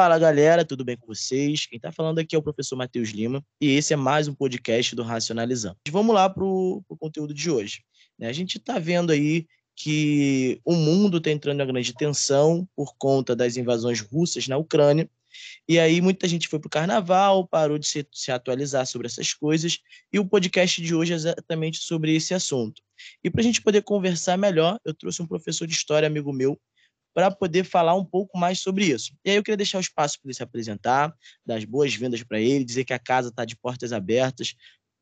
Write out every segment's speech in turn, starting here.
Fala galera, tudo bem com vocês? Quem está falando aqui é o professor Matheus Lima e esse é mais um podcast do Racionalizando. Vamos lá para o conteúdo de hoje. Né? A gente está vendo aí que o mundo está entrando em uma grande tensão por conta das invasões russas na Ucrânia. E aí muita gente foi para o carnaval, parou de se, se, atualizar sobre essas coisas, e o podcast de hoje é exatamente sobre esse assunto. E para a gente poder conversar melhor, eu trouxe um professor de história, amigo meu, para poder falar um pouco mais sobre isso. E aí eu queria deixar o espaço para ele se apresentar, dar as boas-vindas para ele, dizer que a casa está de portas abertas.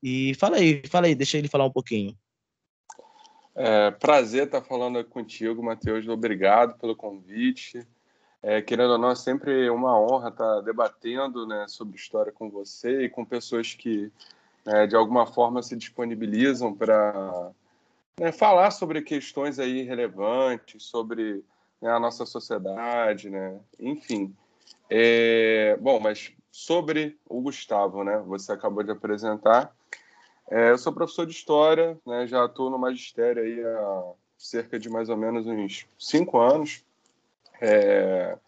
E fala aí, fala aí, deixa ele falar um pouquinho. É, prazer estar falando contigo, Matheus. Obrigado pelo convite. É, querendo ou não, é sempre uma honra estar debatendo né, sobre história com você e com pessoas que, né, de alguma forma, se disponibilizam para né, falar sobre questões aí relevantes, sobre né, a nossa sociedade, né? Enfim. É, bom, mas sobre o Gustavo, né? Você acabou de apresentar. É, eu sou professor de História, né? Já estou no magistério aí há cerca de mais ou menos uns cinco anos. É,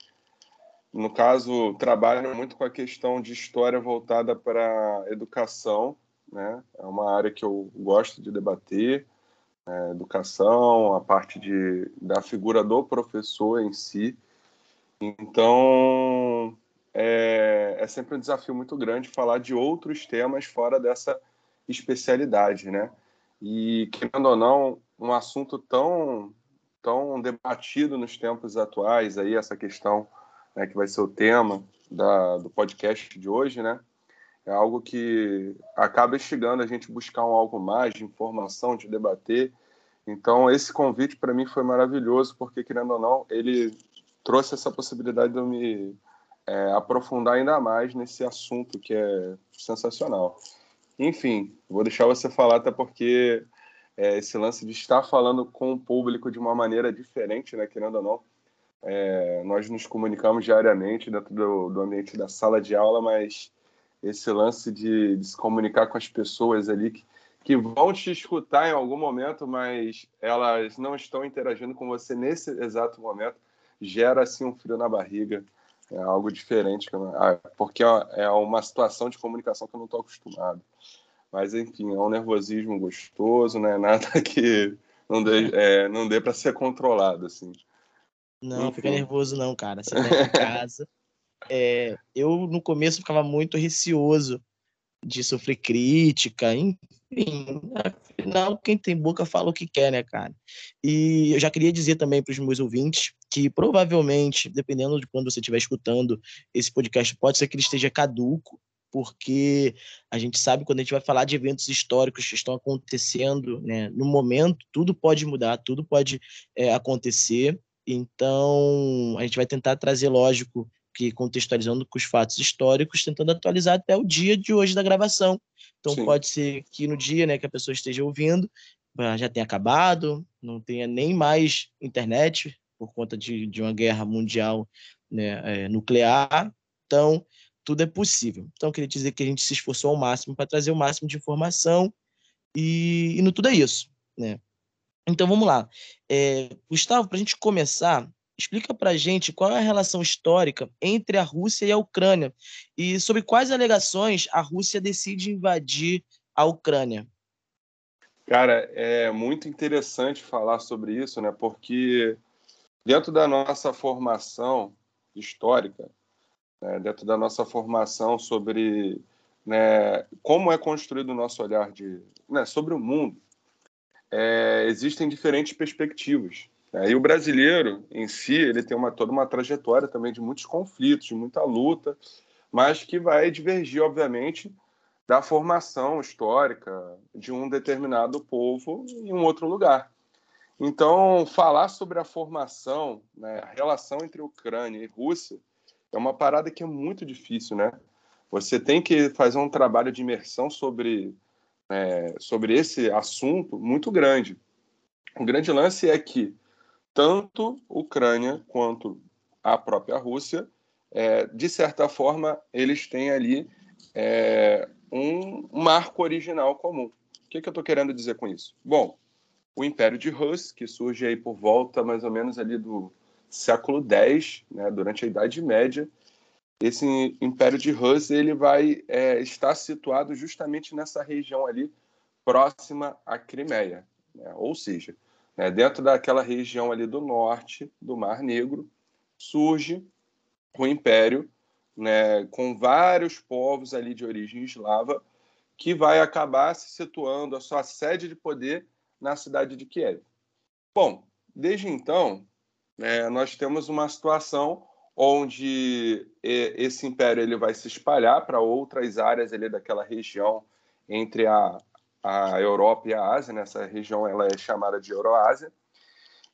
no caso, trabalho muito com a questão de história voltada para educação, né? É uma área que eu gosto de debater é, educação, a parte de, da figura do professor em si. Então, é, é sempre um desafio muito grande falar de outros temas fora dessa especialidade, né? E, querendo ou não, um assunto tão, tão debatido nos tempos atuais, aí essa questão né, que vai ser o tema da, do podcast de hoje, né? É algo que acaba instigando a gente buscar um algo mais de informação, de debater. Então, esse convite para mim foi maravilhoso, porque, querendo ou não, ele trouxe essa possibilidade de eu me é, aprofundar ainda mais nesse assunto que é sensacional. Enfim, vou deixar você falar, até porque é, esse lance de estar falando com o público de uma maneira diferente, né, querendo ou não, é, nós nos comunicamos diariamente dentro do, do ambiente da sala de aula, mas esse lance de, de, se comunicar com as pessoas ali que, que vão te escutar em algum momento, mas elas não estão interagindo com você nesse exato momento, gera assim um frio na barriga, é algo diferente, ah, porque é uma situação de comunicação que eu não estou acostumado. Mas enfim, é um nervosismo gostoso, não é nada que não dê, é, não dê para ser controlado assim. Não, enfim. fica nervoso não, cara. Você tá em casa. É, eu no começo ficava muito receoso de sofrer crítica, enfim, afinal, quem tem boca fala o que quer, né, cara? E eu já queria dizer também para os meus ouvintes que provavelmente, dependendo de quando você estiver escutando esse podcast, pode ser que ele esteja caduco, porque a gente sabe quando a gente vai falar de eventos históricos que estão acontecendo né, no momento, tudo pode mudar, tudo pode é, acontecer. Então, a gente vai tentar trazer, lógico, que contextualizando com os fatos históricos, tentando atualizar até o dia de hoje da gravação. Então, Sim. pode ser que no dia né, que a pessoa esteja ouvindo, ah, já tenha acabado, não tenha nem mais internet, por conta de, de uma guerra mundial né, é, nuclear. Então, tudo é possível. Então, eu queria dizer que a gente se esforçou ao máximo para trazer o máximo de informação e, e no tudo é isso. Né? Então, vamos lá. É, Gustavo, para a gente começar, explica para gente qual é a relação histórica entre a Rússia e a Ucrânia e sobre quais alegações a Rússia decide invadir a Ucrânia. Cara, é muito interessante falar sobre isso, né? Porque dentro da nossa formação histórica, né? dentro da nossa formação sobre né, como é construído o nosso olhar de, né, sobre o mundo, é, existem diferentes perspectivas. Né? E o brasileiro em si, ele tem uma, toda uma trajetória também de muitos conflitos, de muita luta, mas que vai divergir, obviamente, da formação histórica de um determinado povo em um outro lugar. Então, falar sobre a formação, né, a relação entre Ucrânia e Rússia, é uma parada que é muito difícil, né? Você tem que fazer um trabalho de imersão sobre é, sobre esse assunto muito grande. O grande lance é que tanto Ucrânia quanto a própria Rússia, é, de certa forma, eles têm ali é, um marco original comum. O que, que eu estou querendo dizer com isso? Bom, o Império de Rus, que surge aí por volta mais ou menos ali do século X, né, durante a Idade Média, esse Império de Rus ele vai é, estar situado justamente nessa região ali próxima à Crimeia, né? ou seja, né, dentro daquela região ali do norte do Mar Negro surge o Império, né, com vários povos ali de origem eslava, que vai acabar se situando a sua sede de poder na cidade de Kiev. Bom, desde então, é, nós temos uma situação onde esse império ele vai se espalhar para outras áreas ali daquela região entre a, a Europa e a Ásia. Nessa região ela é chamada de Euroásia.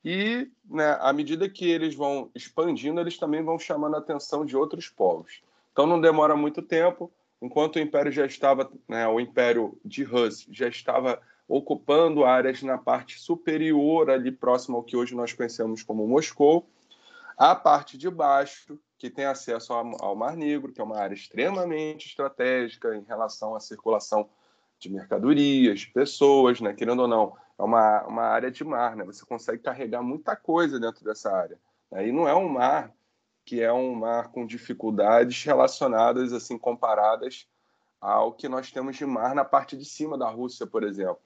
E, né, à medida que eles vão expandindo, eles também vão chamando a atenção de outros povos. Então, não demora muito tempo. Enquanto o Império já estava, né, o Império de Rus já estava ocupando áreas na parte superior, ali próximo ao que hoje nós conhecemos como Moscou. A parte de baixo, que tem acesso ao Mar Negro, que é uma área extremamente estratégica em relação à circulação de mercadorias, de pessoas, né? querendo ou não, é uma, uma área de mar, né? você consegue carregar muita coisa dentro dessa área. Né? E não é um mar que é um mar com dificuldades relacionadas, assim, comparadas ao que nós temos de mar na parte de cima da Rússia, por exemplo.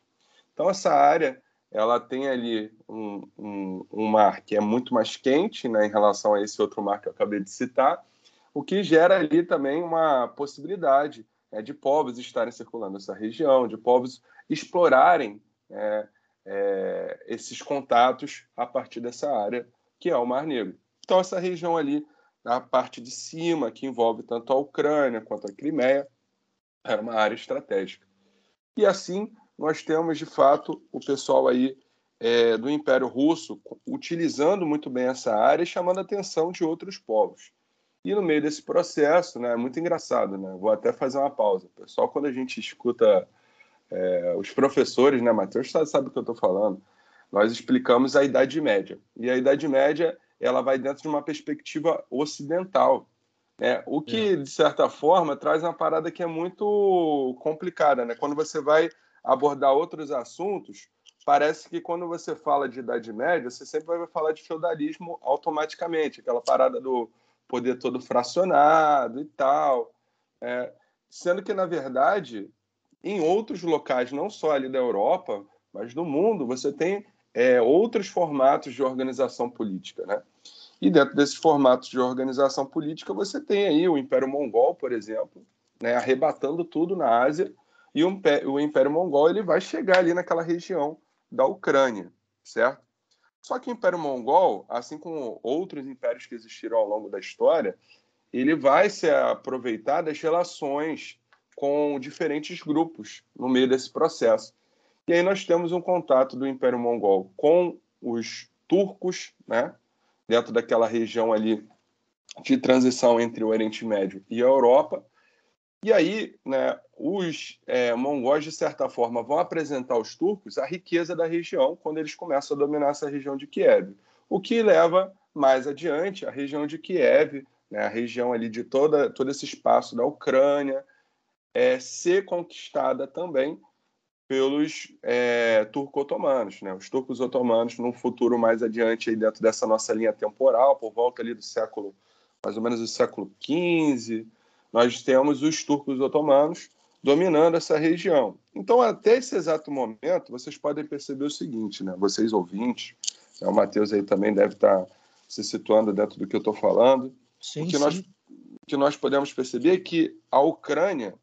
Então, essa área ela tem ali um, um, um, mar que é muito mais quente né, em relação a esse outro mar que eu acabei de citar, o que gera ali também uma possibilidade né, de povos estarem circulando nessa região, de povos explorarem é, é, esses contatos a partir dessa área que é o Mar Negro. Então, essa região ali, na parte de cima, que envolve tanto a Ucrânia quanto a Crimeia, era uma área estratégica. E assim, nós temos, de fato, o pessoal aí é, do Império Russo utilizando muito bem essa área e chamando a atenção de outros povos. E no meio desse processo, né, é muito engraçado, né? Vou até fazer uma pausa. Pessoal, quando a gente escuta é, os professores, né, Matheus sabe, sabe o que eu estou falando, nós explicamos a Idade Média. E a Idade Média ela vai dentro de uma perspectiva ocidental. Né? O que, é. de certa forma, traz uma parada que é muito complicada. Né? Quando você vai abordar outros assuntos, parece que quando você fala de Idade Média, você sempre vai falar de feudalismo automaticamente, aquela parada do poder todo fracionado e tal. É, sendo que, na verdade, em outros locais, não só ali da Europa, mas do mundo, você tem é, outros formatos de organização política. Né? E dentro desses formatos de organização política, você tem aí o Império Mongol, por exemplo, né, arrebatando tudo na Ásia e o, o Império Mongol ele vai chegar ali naquela região da Ucrânia, certo? Só que o Império Mongol, assim como outros impérios que existiram ao longo da história, ele vai se aproveitar das relações com diferentes grupos no meio desse processo. E aí nós temos um contato do Império Mongol com os turcos, né, dentro daquela região ali de transição entre o Oriente Médio e a Europa, e aí, né, os é, mongóis, de certa forma, vão apresentar aos turcos a riqueza da região quando eles começam a dominar essa região de Kiev. O que leva mais adiante a região de Kiev, né, a região ali de toda, todo esse espaço da Ucrânia, é, ser conquistada também pelos é, turco-otomanos. Né? Os turcos otomanos, num futuro mais adiante, aí dentro dessa nossa linha temporal, por volta ali do século, mais ou menos do século XV, nós temos os turcos otomanos dominando essa região. Então, até esse exato momento, vocês podem perceber o seguinte, né? Vocês ouvintes, né? o Matheus aí também deve estar se situando dentro do que eu estou falando. Sim, o que sim. nós que nós podemos perceber é que a Ucrânia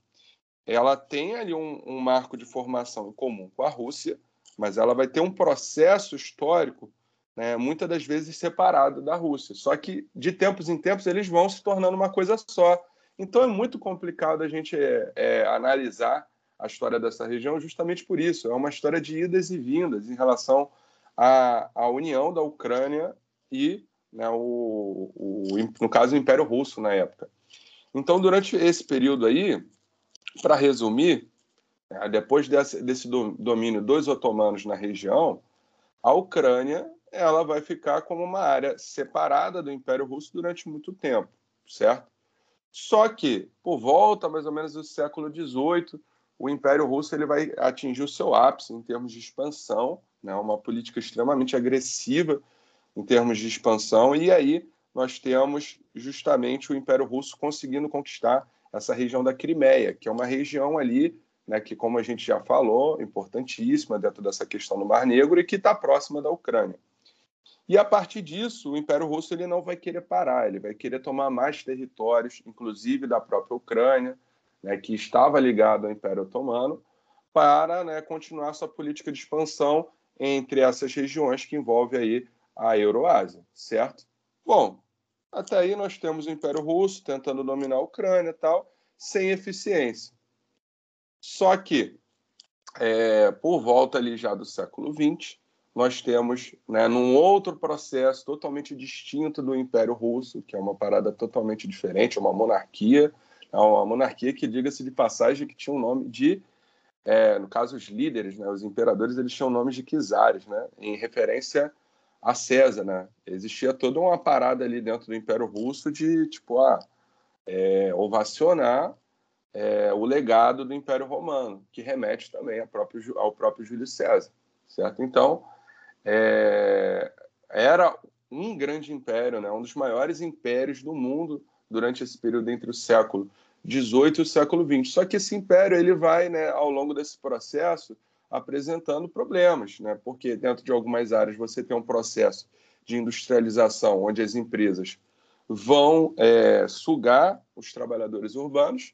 ela tem ali um, um marco de formação em comum com a Rússia, mas ela vai ter um processo histórico né, muitas das vezes separado da Rússia. Só que de tempos em tempos eles vão se tornando uma coisa só. Então é muito complicado a gente é, é, analisar a história dessa região justamente por isso. É uma história de idas e vindas em relação à, à união da Ucrânia e, né, o, o, no caso, o Império Russo na época. Então, durante esse período aí, para resumir, né, depois desse, desse domínio dos otomanos na região, a Ucrânia ela vai ficar como uma área separada do Império Russo durante muito tempo, certo? Só que, por volta mais ou menos do século XVIII, o Império Russo ele vai atingir o seu ápice em termos de expansão, né? uma política extremamente agressiva em termos de expansão, e aí nós temos justamente o Império Russo conseguindo conquistar essa região da Crimeia, que é uma região ali, né, que, como a gente já falou, importantíssima dentro dessa questão do Mar Negro e que está próxima da Ucrânia. E a partir disso, o Império Russo ele não vai querer parar, ele vai querer tomar mais territórios, inclusive da própria Ucrânia, né, que estava ligado ao Império Otomano, para né, continuar sua política de expansão entre essas regiões que envolve aí a Euroásia, certo? Bom, até aí nós temos o Império Russo tentando dominar a Ucrânia e tal, sem eficiência. Só que, é, por volta ali já do século XX, nós temos, né, num outro processo totalmente distinto do Império Russo, que é uma parada totalmente diferente, uma monarquia, é uma monarquia que, diga-se de passagem, que tinha um nome de, é, no caso, os líderes, né, os imperadores, eles tinham nomes de czares, né, em referência a César, né? Existia toda uma parada ali dentro do Império Russo de, tipo, ah, é, ovacionar é, o legado do Império Romano, que remete também ao próprio, ao próprio Júlio César, certo? Então, é, era um grande império, né? um dos maiores impérios do mundo durante esse período entre o século 18 e o século 20. Só que esse império ele vai, né, ao longo desse processo, apresentando problemas, né? porque dentro de algumas áreas você tem um processo de industrialização onde as empresas vão é, sugar os trabalhadores urbanos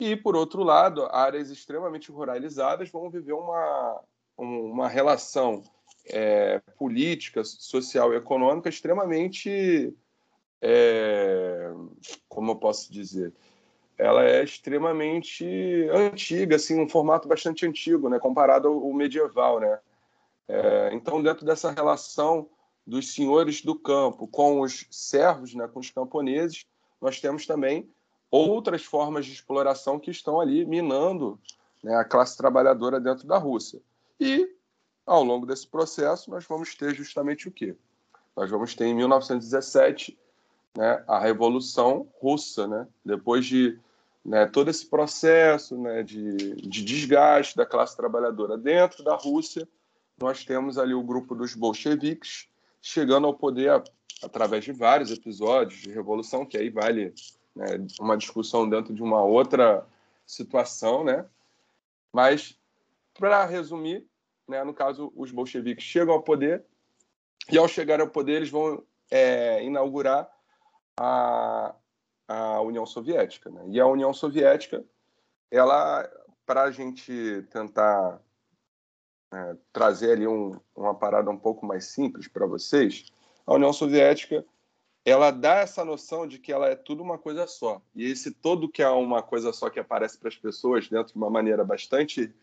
e, por outro lado, áreas extremamente ruralizadas vão viver uma, uma relação é, política, social e econômica extremamente, é, como eu posso dizer, ela é extremamente antiga, assim, um formato bastante antigo, né, comparado ao medieval, né. É, então, dentro dessa relação dos senhores do campo com os servos, né, com os camponeses, nós temos também outras formas de exploração que estão ali minando né, a classe trabalhadora dentro da Rússia. E, ao longo desse processo, nós vamos ter justamente o quê? Nós vamos ter, em 1917, né, a Revolução Russa, né? depois de né, todo esse processo né, de, de desgaste da classe trabalhadora dentro da Rússia, nós temos ali o grupo dos bolcheviques chegando ao poder através de vários episódios de revolução, que aí vale né, uma discussão dentro de uma outra situação, né? Mas, para resumir, né, no caso, os bolcheviques chegam ao poder e, ao chegar ao poder, eles vão é, inaugurar a, a União Soviética. Né? E a União Soviética, ela, para a gente tentar é, trazer ali um, uma parada um pouco mais simples para vocês, a União Soviética ela dá essa noção de que ela é tudo uma coisa só. E esse todo que é uma coisa só que aparece para as pessoas dentro de uma maneira bastante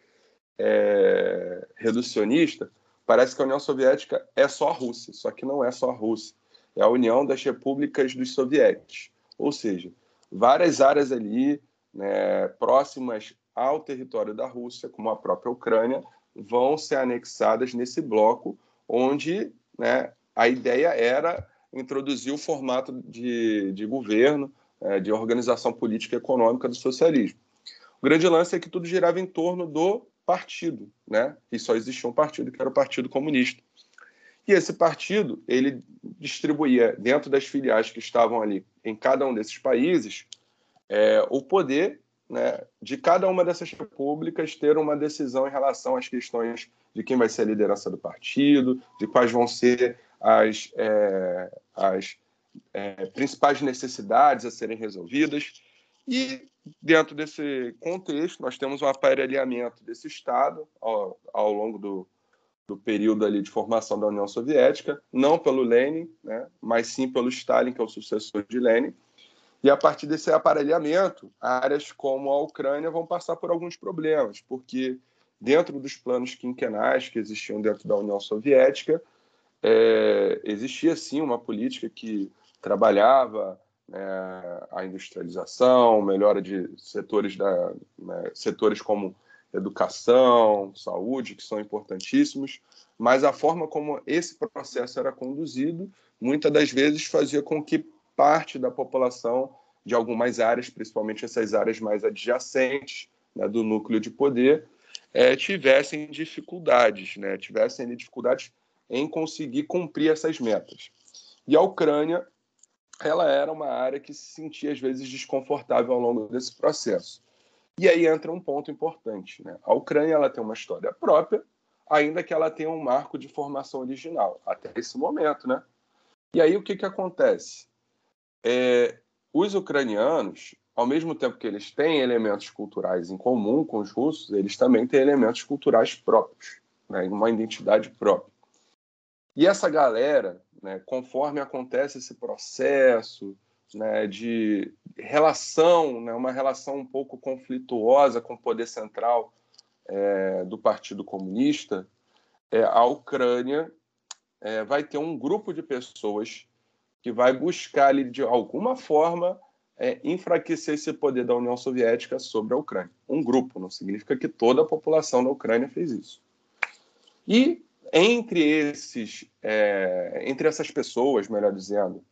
é, reducionista, parece que a União Soviética é só a Rússia, só que não é só a Rússia. É a União das Repúblicas dos Sovietes. Ou seja, várias áreas ali né, próximas ao território da Rússia, como a própria Ucrânia, vão ser anexadas nesse bloco, onde né, a ideia era introduzir o formato de, de governo, é, de organização política e econômica do socialismo. O grande lance é que tudo girava em torno do partido, né? E só existia um partido, que era o Partido Comunista. E esse partido, ele distribuía dentro das filiais que estavam ali em cada um desses países é, o poder né, de cada uma dessas repúblicas ter uma decisão em relação às questões de quem vai ser a liderança do partido, de quais vão ser as, é, as é, principais necessidades a serem resolvidas. E, dentro desse contexto, nós temos um aparelhamento desse Estado ao, ao longo do, do período ali de formação da União Soviética, não pelo Lenin, né, mas sim pelo Stalin, que é o sucessor de Lenin. E a partir desse aparelhamento, áreas como a Ucrânia vão passar por alguns problemas, porque dentro dos planos quinquenais que existiam dentro da União Soviética, é, existia sim uma política que trabalhava né, a industrialização, melhora de setores, da, né, setores como educação, saúde, que são importantíssimos, mas a forma como esse processo era conduzido, muitas das vezes fazia com que parte da população de algumas áreas, principalmente essas áreas mais adjacentes né, do núcleo de poder, é, tivessem dificuldades, né, tivessem dificuldades em conseguir cumprir essas metas. E a Ucrânia ela era uma área que se sentia às vezes desconfortável ao longo desse processo. E aí entra um ponto importante. Né? A Ucrânia ela tem uma história própria, ainda que ela tenha um marco de formação original, até esse momento. Né? E aí o que, que acontece? É, os ucranianos, ao mesmo tempo que eles têm elementos culturais em comum com os russos, eles também têm elementos culturais próprios, né? uma identidade própria. E essa galera, né, conforme acontece esse processo né, de relação, né, uma relação um pouco conflituosa com o poder central é, do Partido Comunista, é, a Ucrânia é, vai ter um grupo de pessoas que vai buscar, ali, de alguma forma, é, enfraquecer esse poder da União Soviética sobre a Ucrânia. Um grupo, não significa que toda a população da Ucrânia fez isso. E entre esses, é, entre essas pessoas, melhor dizendo,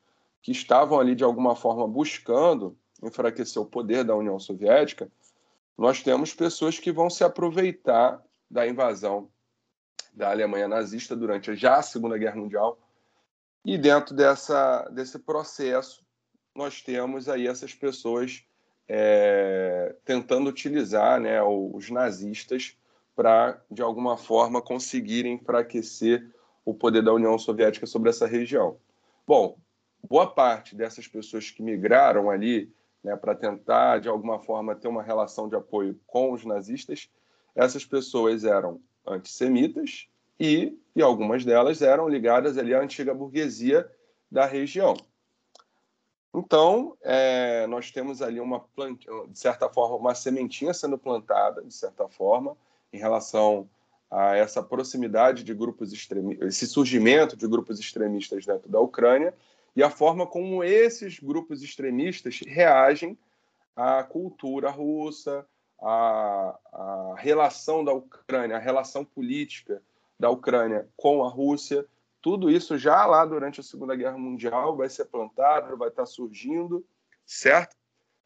que estavam ali de alguma forma buscando enfraquecer o poder da União Soviética, nós temos pessoas que vão se aproveitar da invasão da Alemanha nazista durante já a Segunda Guerra Mundial. E dentro dessa, desse processo, nós temos aí essas pessoas é, tentando utilizar né, os nazistas para, de alguma forma, conseguirem enfraquecer o poder da União Soviética sobre essa região. Bom, boa parte dessas pessoas que migraram ali né, para tentar, de alguma forma, ter uma relação de apoio com os nazistas, essas pessoas eram antissemitas e, e algumas delas eram ligadas ali à antiga burguesia da região. Então, é, nós temos ali uma de certa forma, uma sementinha sendo plantada, de certa forma, em relação a essa proximidade de grupos extremistas, esse surgimento de grupos extremistas dentro da Ucrânia e a forma como esses grupos extremistas reagem à cultura russa, à, à relação da Ucrânia, à relação política da Ucrânia com a Rússia. Tudo isso já lá durante a Segunda Guerra Mundial vai ser plantado, vai estar surgindo, certo?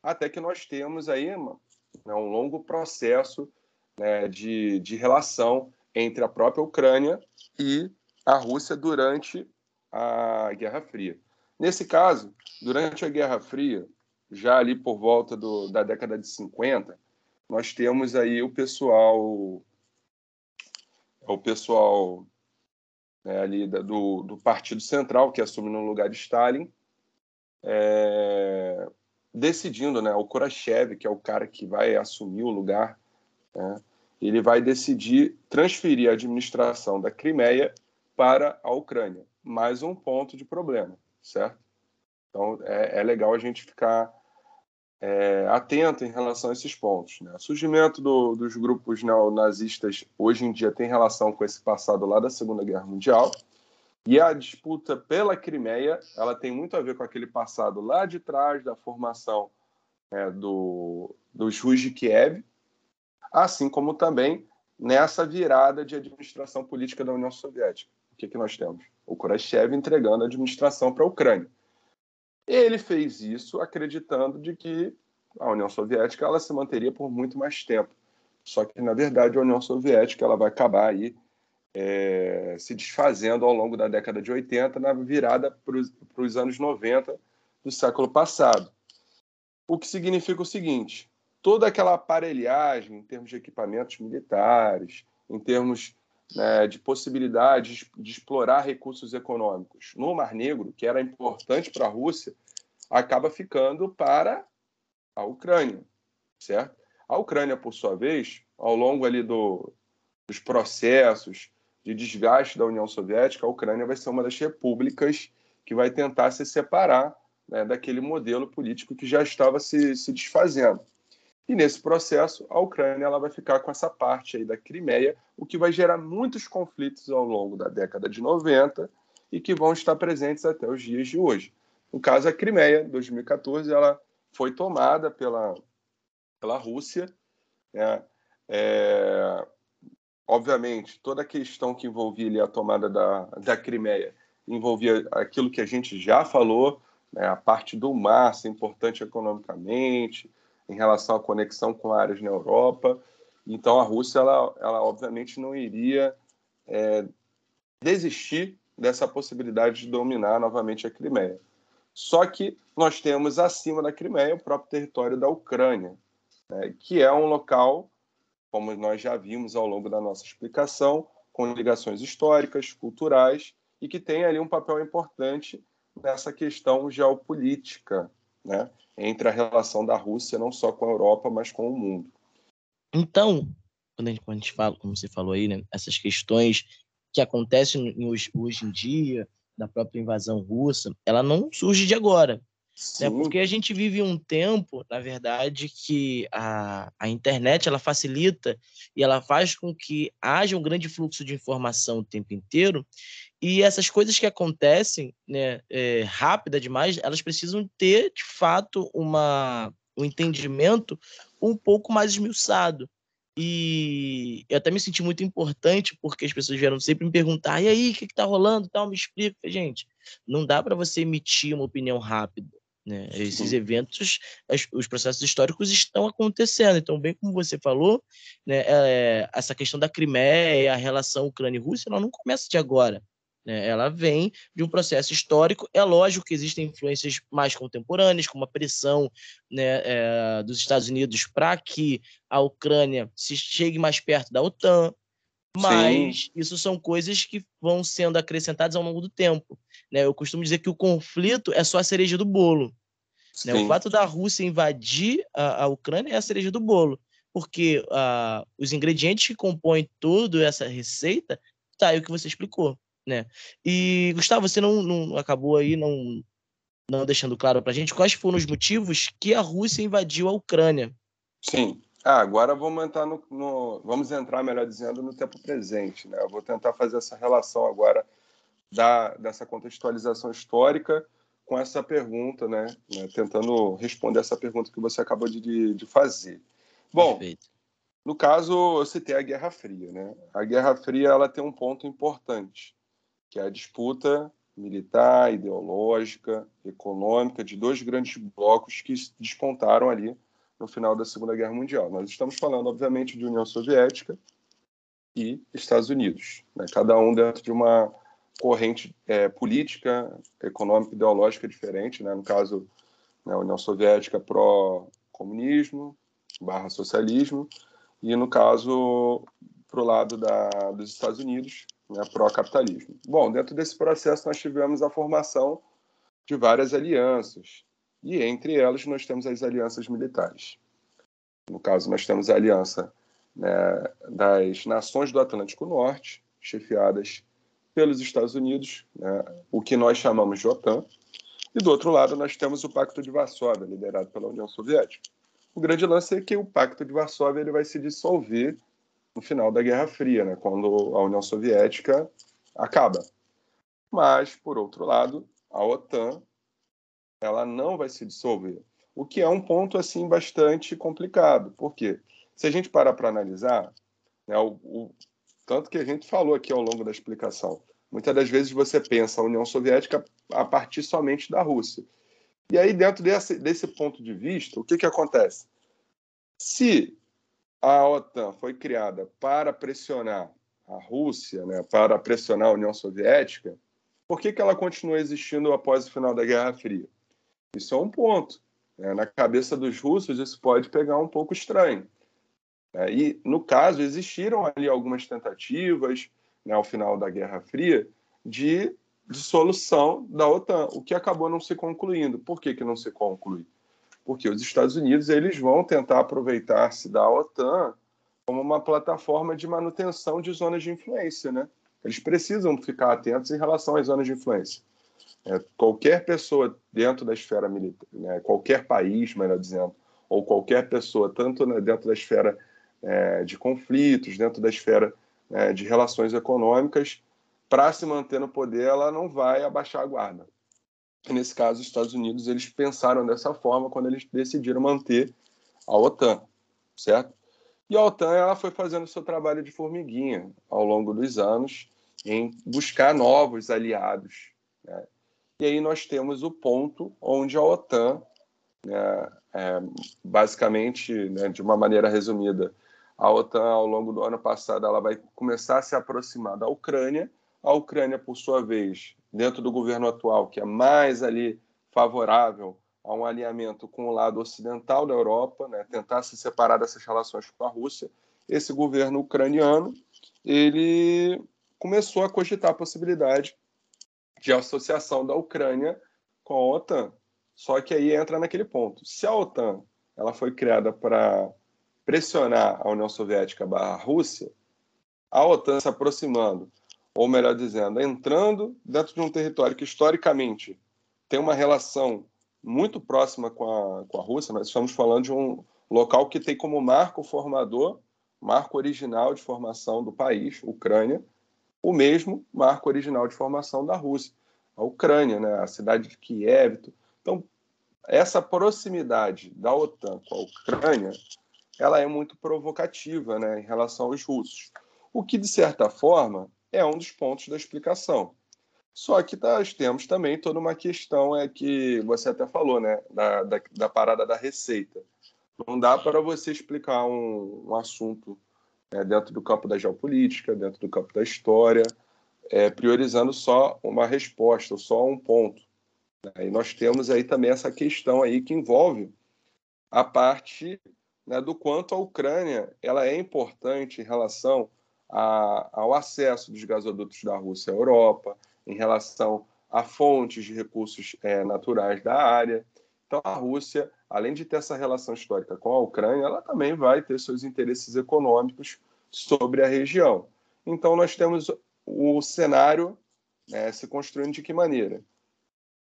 Até que nós temos aí né, um longo processo né, de, de relação entre a própria Ucrânia e a Rússia durante a Guerra Fria. Nesse caso, durante a Guerra Fria, já ali por volta do, da década de 50, nós temos aí o pessoal o pessoal né, ali do, do Partido Central, que assume no lugar de Stalin, é, decidindo, né, o Khrushchev, que é o cara que vai assumir o lugar, né, ele vai decidir transferir a administração da Crimeia para a Ucrânia. Mais um ponto de problema, certo? Então é, é legal a gente ficar é, atento em relação a esses pontos. Né? O surgimento do, dos grupos neonazistas hoje em dia tem relação com esse passado lá da Segunda Guerra Mundial. E a disputa pela Crimeia, ela tem muito a ver com aquele passado lá de trás da formação é, do, dos Rus de Kiev, assim como também nessa virada de administração política da União Soviética. O que, que nós temos? O Khrushchev entregando a administração para a Ucrânia. Ele fez isso acreditando de que a União Soviética ela se manteria por muito mais tempo. Só que, na verdade, a União Soviética ela vai acabar aí é, se desfazendo ao longo da década de 80, na virada para os anos 90 do século passado. O que significa o seguinte: toda aquela aparelhagem em termos de equipamentos militares, em termos né, de possibilidades de explorar recursos econômicos no Mar Negro, que era importante para a Rússia, acaba ficando para a Ucrânia, certo? A Ucrânia, por sua vez, ao longo ali do, dos processos de desgaste da União Soviética, a Ucrânia vai ser uma das repúblicas que vai tentar se separar né, daquele modelo político que já estava se, se desfazendo. E nesse processo, a Ucrânia ela vai ficar com essa parte aí da Crimeia, o que vai gerar muitos conflitos ao longo da década de 90 e que vão estar presentes até os dias de hoje. No caso, a Crimeia, em 2014, ela foi tomada pela, pela Rússia. Né? É, obviamente, toda a questão que envolvia a tomada da, da Crimeia envolvia aquilo que a gente já falou, né? a parte do mar ser importante economicamente, em relação à conexão com áreas na Europa. Então, a Rússia, ela, ela obviamente não iria é, desistir dessa possibilidade de dominar novamente a Crimeia. Só que nós temos acima da Crimeia o próprio território da Ucrânia, né, que é um local, como nós já vimos ao longo da nossa explicação, com ligações históricas, culturais e que tem ali um papel importante nessa questão geopolítica, né, entre a relação da Rússia não só com a Europa, mas com o mundo. Então, quando a gente, quando a gente fala, como você falou aí, né, essas questões que acontecem hoje, hoje em dia, da própria invasão russa, ela não surge de agora. Né? Porque a gente vive um tempo, na verdade, que a, a internet ela facilita e ela faz com que haja um grande fluxo de informação o tempo inteiro. E essas coisas que acontecem né, é, rápida demais, elas precisam ter, de fato, uma, um entendimento um pouco mais esmiuçado. E eu até me senti muito importante, porque as pessoas vieram sempre me perguntar: e aí, o que está rolando? Tal, me explica. Gente, não dá para você emitir uma opinião rápida. Né? Esses eventos, os processos históricos estão acontecendo. Então, bem como você falou, né, é, essa questão da Crimeia, a relação Ucrânia-Rússia, ela não começa de agora. Né? Ela vem de um processo histórico. É lógico que existem influências mais contemporâneas, como a pressão né, é, dos Estados Unidos para que a Ucrânia se chegue mais perto da OTAN, mas Sim. isso são coisas que vão sendo acrescentadas ao longo do tempo. Né? Eu costumo dizer que o conflito é só a cereja do bolo. Né? O fato da Rússia invadir a, a, Ucrânia é a cereja do bolo, porque uh, os ingredientes que compõem toda essa receita tá aí o que você explicou né? E Gustavo, você não, não acabou aí não não deixando claro para a gente quais foram os motivos que a Rússia invadiu a Ucrânia. Sim. Ah, agora vamos entrar no, no, vamos entrar, melhor dizendo, no tempo presente. Né? Eu vou tentar fazer essa relação agora da, dessa contextualização histórica com essa pergunta, né? né? Tentando responder essa pergunta que você acabou de, de fazer. Bom, Perfeito. no caso, eu citei a Guerra Fria. Né? A Guerra Fria ela tem um ponto importante que é a disputa militar, ideológica, econômica de dois grandes blocos que despontaram ali no final da Segunda Guerra Mundial. Nós estamos falando, obviamente, de União Soviética e Estados Unidos, né? cada um dentro de uma corrente é, política, econômica, ideológica diferente. Né? No caso, né, União Soviética pró-comunismo, barra socialismo, e no caso, para o lado da, dos Estados Unidos, né, pró-capitalismo. Bom, dentro desse processo nós tivemos a formação de várias alianças, e entre elas nós temos as alianças militares. No caso, nós temos a aliança né, das nações do Atlântico Norte, chefiadas pelos Estados Unidos, né, o que nós chamamos de OTAN, e do outro lado nós temos o Pacto de Varsóvia, liderado pela União Soviética. O grande lance é que o Pacto de Varsóvia ele vai se dissolver no final da Guerra Fria, né, quando a União Soviética acaba. Mas, por outro lado, a OTAN ela não vai se dissolver, o que é um ponto assim bastante complicado. porque Se a gente parar para analisar, né, o, o, tanto que a gente falou aqui ao longo da explicação, muitas das vezes você pensa a União Soviética a partir somente da Rússia. E aí, dentro desse, desse ponto de vista, o que, que acontece? Se a OTAN foi criada para pressionar a Rússia, né, para pressionar a União Soviética, por que, que ela continua existindo após o final da Guerra Fria? Isso é um ponto. Né? Na cabeça dos russos, isso pode pegar um pouco estranho. Né? E, no caso, existiram ali algumas tentativas, né, ao final da Guerra Fria, de dissolução da OTAN, o que acabou não se concluindo. Por que, que não se conclui? porque os Estados Unidos eles vão tentar aproveitar-se da OTAN como uma plataforma de manutenção de zonas de influência, né? Eles precisam ficar atentos em relação às zonas de influência. É, qualquer pessoa dentro da esfera militar, né, qualquer país, melhor dizendo, ou qualquer pessoa, tanto dentro da esfera é, de conflitos, dentro da esfera é, de relações econômicas, para se manter no poder, ela não vai abaixar a guarda. E nesse caso, os Estados Unidos eles pensaram dessa forma quando eles decidiram manter a OTAN, certo? E a OTAN ela foi fazendo seu trabalho de formiguinha ao longo dos anos em buscar novos aliados. Né? E aí nós temos o ponto onde a OTAN, né, é, basicamente, né, de uma maneira resumida, a OTAN ao longo do ano passado ela vai começar a se aproximar da Ucrânia. A Ucrânia, por sua vez, dentro do governo atual, que é mais ali favorável a um alinhamento com o lado ocidental da Europa, né, tentar se separar dessas relações com a Rússia, esse governo ucraniano ele começou a cogitar a possibilidade de associação da Ucrânia com a OTAN. Só que aí entra naquele ponto. Se a OTAN ela foi criada para pressionar a União Soviética barra Rússia, a OTAN se aproximando, ou melhor dizendo, entrando dentro de um território que historicamente tem uma relação muito próxima com a, com a Rússia, nós estamos falando de um local que tem como marco formador, marco original de formação do país, Ucrânia, o mesmo marco original de formação da Rússia, a Ucrânia, né, a cidade de Kiev. Então, essa proximidade da OTAN com a Ucrânia, ela é muito provocativa, né, em relação aos russos. O que de certa forma é um dos pontos da explicação. Só que nós temos também toda uma questão é que você até falou, né, da, da, da parada da receita. Não dá para você explicar um, um assunto é, dentro do campo da geopolítica, dentro do campo da história, é, priorizando só uma resposta, só um ponto. Né? E nós temos aí também essa questão aí que envolve a parte né, do quanto a Ucrânia ela é importante em relação a, ao acesso dos gasodutos da Rússia à Europa, em relação a fontes de recursos é, naturais da área. Então, a Rússia, além de ter essa relação histórica com a Ucrânia, ela também vai ter seus interesses econômicos sobre a região. Então, nós temos o cenário né, se construindo de que maneira?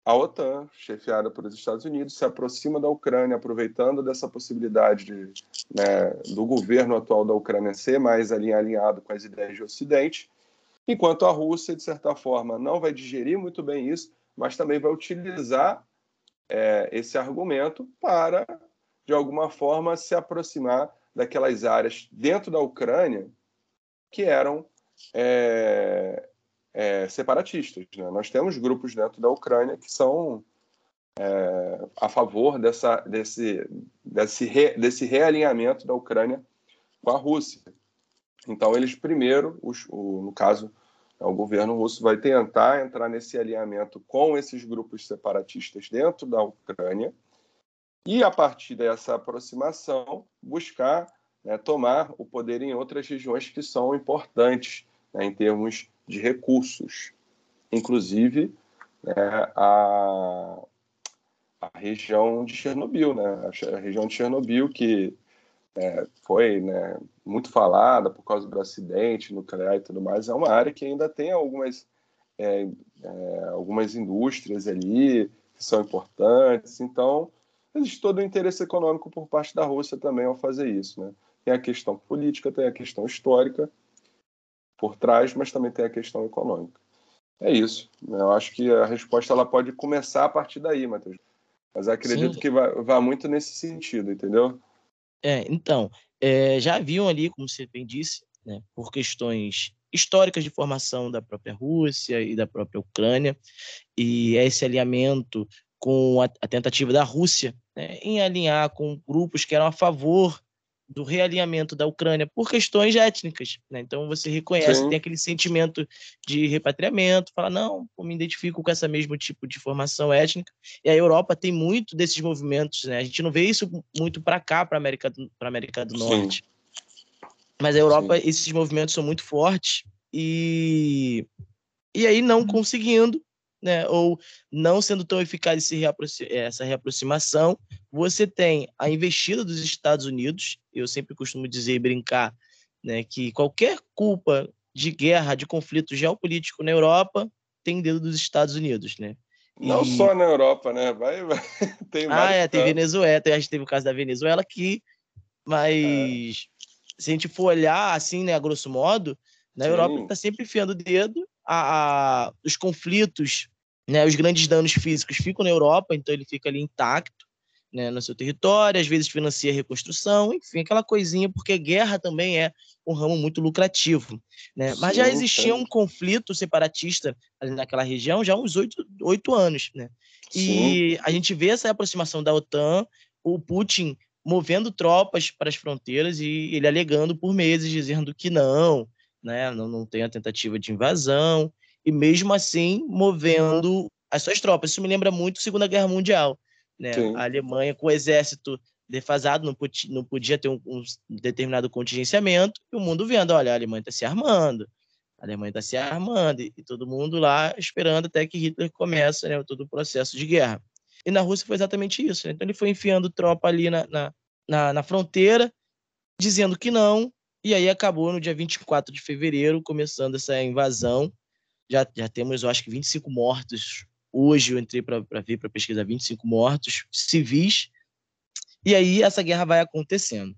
A OTAN, chefiada pelos Estados Unidos, se aproxima da Ucrânia, aproveitando dessa possibilidade de, né, do governo atual da Ucrânia ser mais alinhado com as ideias de Ocidente, enquanto a Rússia, de certa forma, não vai digerir muito bem isso, mas também vai utilizar é, esse argumento para, de alguma forma, se aproximar daquelas áreas dentro da Ucrânia que eram é, é, separatistas. Né? Nós temos grupos dentro da Ucrânia que são é, a favor dessa, desse, desse, re, desse realinhamento da Ucrânia com a Rússia. Então, eles primeiro, os, o, no caso, o governo russo vai tentar entrar nesse alinhamento com esses grupos separatistas dentro da Ucrânia e, a partir dessa aproximação, buscar né, tomar o poder em outras regiões que são importantes né, em termos de recursos, inclusive né, a, a região de Chernobyl, né, a região de Chernobyl que é, foi né, muito falada por causa do acidente nuclear e tudo mais, é uma área que ainda tem algumas, é, é, algumas indústrias ali que são importantes, então existe todo o interesse econômico por parte da Rússia também ao fazer isso. Né? Tem a questão política, tem a questão histórica, por trás, mas também tem a questão econômica. É isso. Eu acho que a resposta ela pode começar a partir daí, Matheus. Mas acredito Sim. que vai, vai, muito nesse sentido, entendeu? É, então, é, já haviam ali, como você bem disse, né, por questões históricas de formação da própria Rússia e da própria Ucrânia, e esse alinhamento com a, a tentativa da Rússia né, em alinhar com grupos que eram a favor do realinhamento da Ucrânia por questões étnicas. Né? Então você reconhece, Sim. tem aquele sentimento de repatriamento, fala, não, eu me identifico com esse mesmo tipo de formação étnica. E a Europa tem muito desses movimentos, né? A gente não vê isso muito para cá, para a América, do, América do Norte. Sim. Mas a Europa, Sim. esses movimentos são muito fortes e, e aí não conseguindo né, ou não sendo tão eficaz essa reaproximação, você tem a investida dos Estados Unidos. Eu sempre costumo dizer e brincar né, que qualquer culpa de guerra, de conflito geopolítico na Europa, tem dedo dos Estados Unidos, né? Não e... só na Europa, né? Vai, vai. tem ah, é, tem Venezuela, a gente teve o caso da Venezuela aqui, mas é. se a gente for olhar assim, né, a grosso modo, na Sim. Europa está sempre enfiando o dedo, a, a, os conflitos né, os grandes danos físicos ficam na Europa, então ele fica ali intacto né, no seu território, às vezes financia a reconstrução, enfim, aquela coisinha, porque guerra também é um ramo muito lucrativo. Né? Mas Sim, já existia um conflito separatista ali naquela região já há uns oito, anos. Né? E a gente vê essa aproximação da OTAN, o Putin movendo tropas para as fronteiras e ele alegando por meses, dizendo que não, né, não, não tem a tentativa de invasão, e mesmo assim movendo as suas tropas. Isso me lembra muito a Segunda Guerra Mundial. Né? A Alemanha, com o exército defasado, não podia, não podia ter um, um, determinado contingenciamento, e o mundo vendo, olha, a Alemanha está se armando, a Alemanha está se armando, e, e, todo mundo lá esperando até que Hitler comece né, todo o processo de guerra. E na Rússia foi exatamente isso. Né? Então ele foi enfiando tropa ali na, na, na, na fronteira, dizendo que não, e aí acabou no dia 24 de fevereiro, começando essa invasão. Já, já temos, eu acho que 25 mortos. Hoje eu entrei para ver, para pesquisar 25 mortos civis. E aí essa guerra vai acontecendo.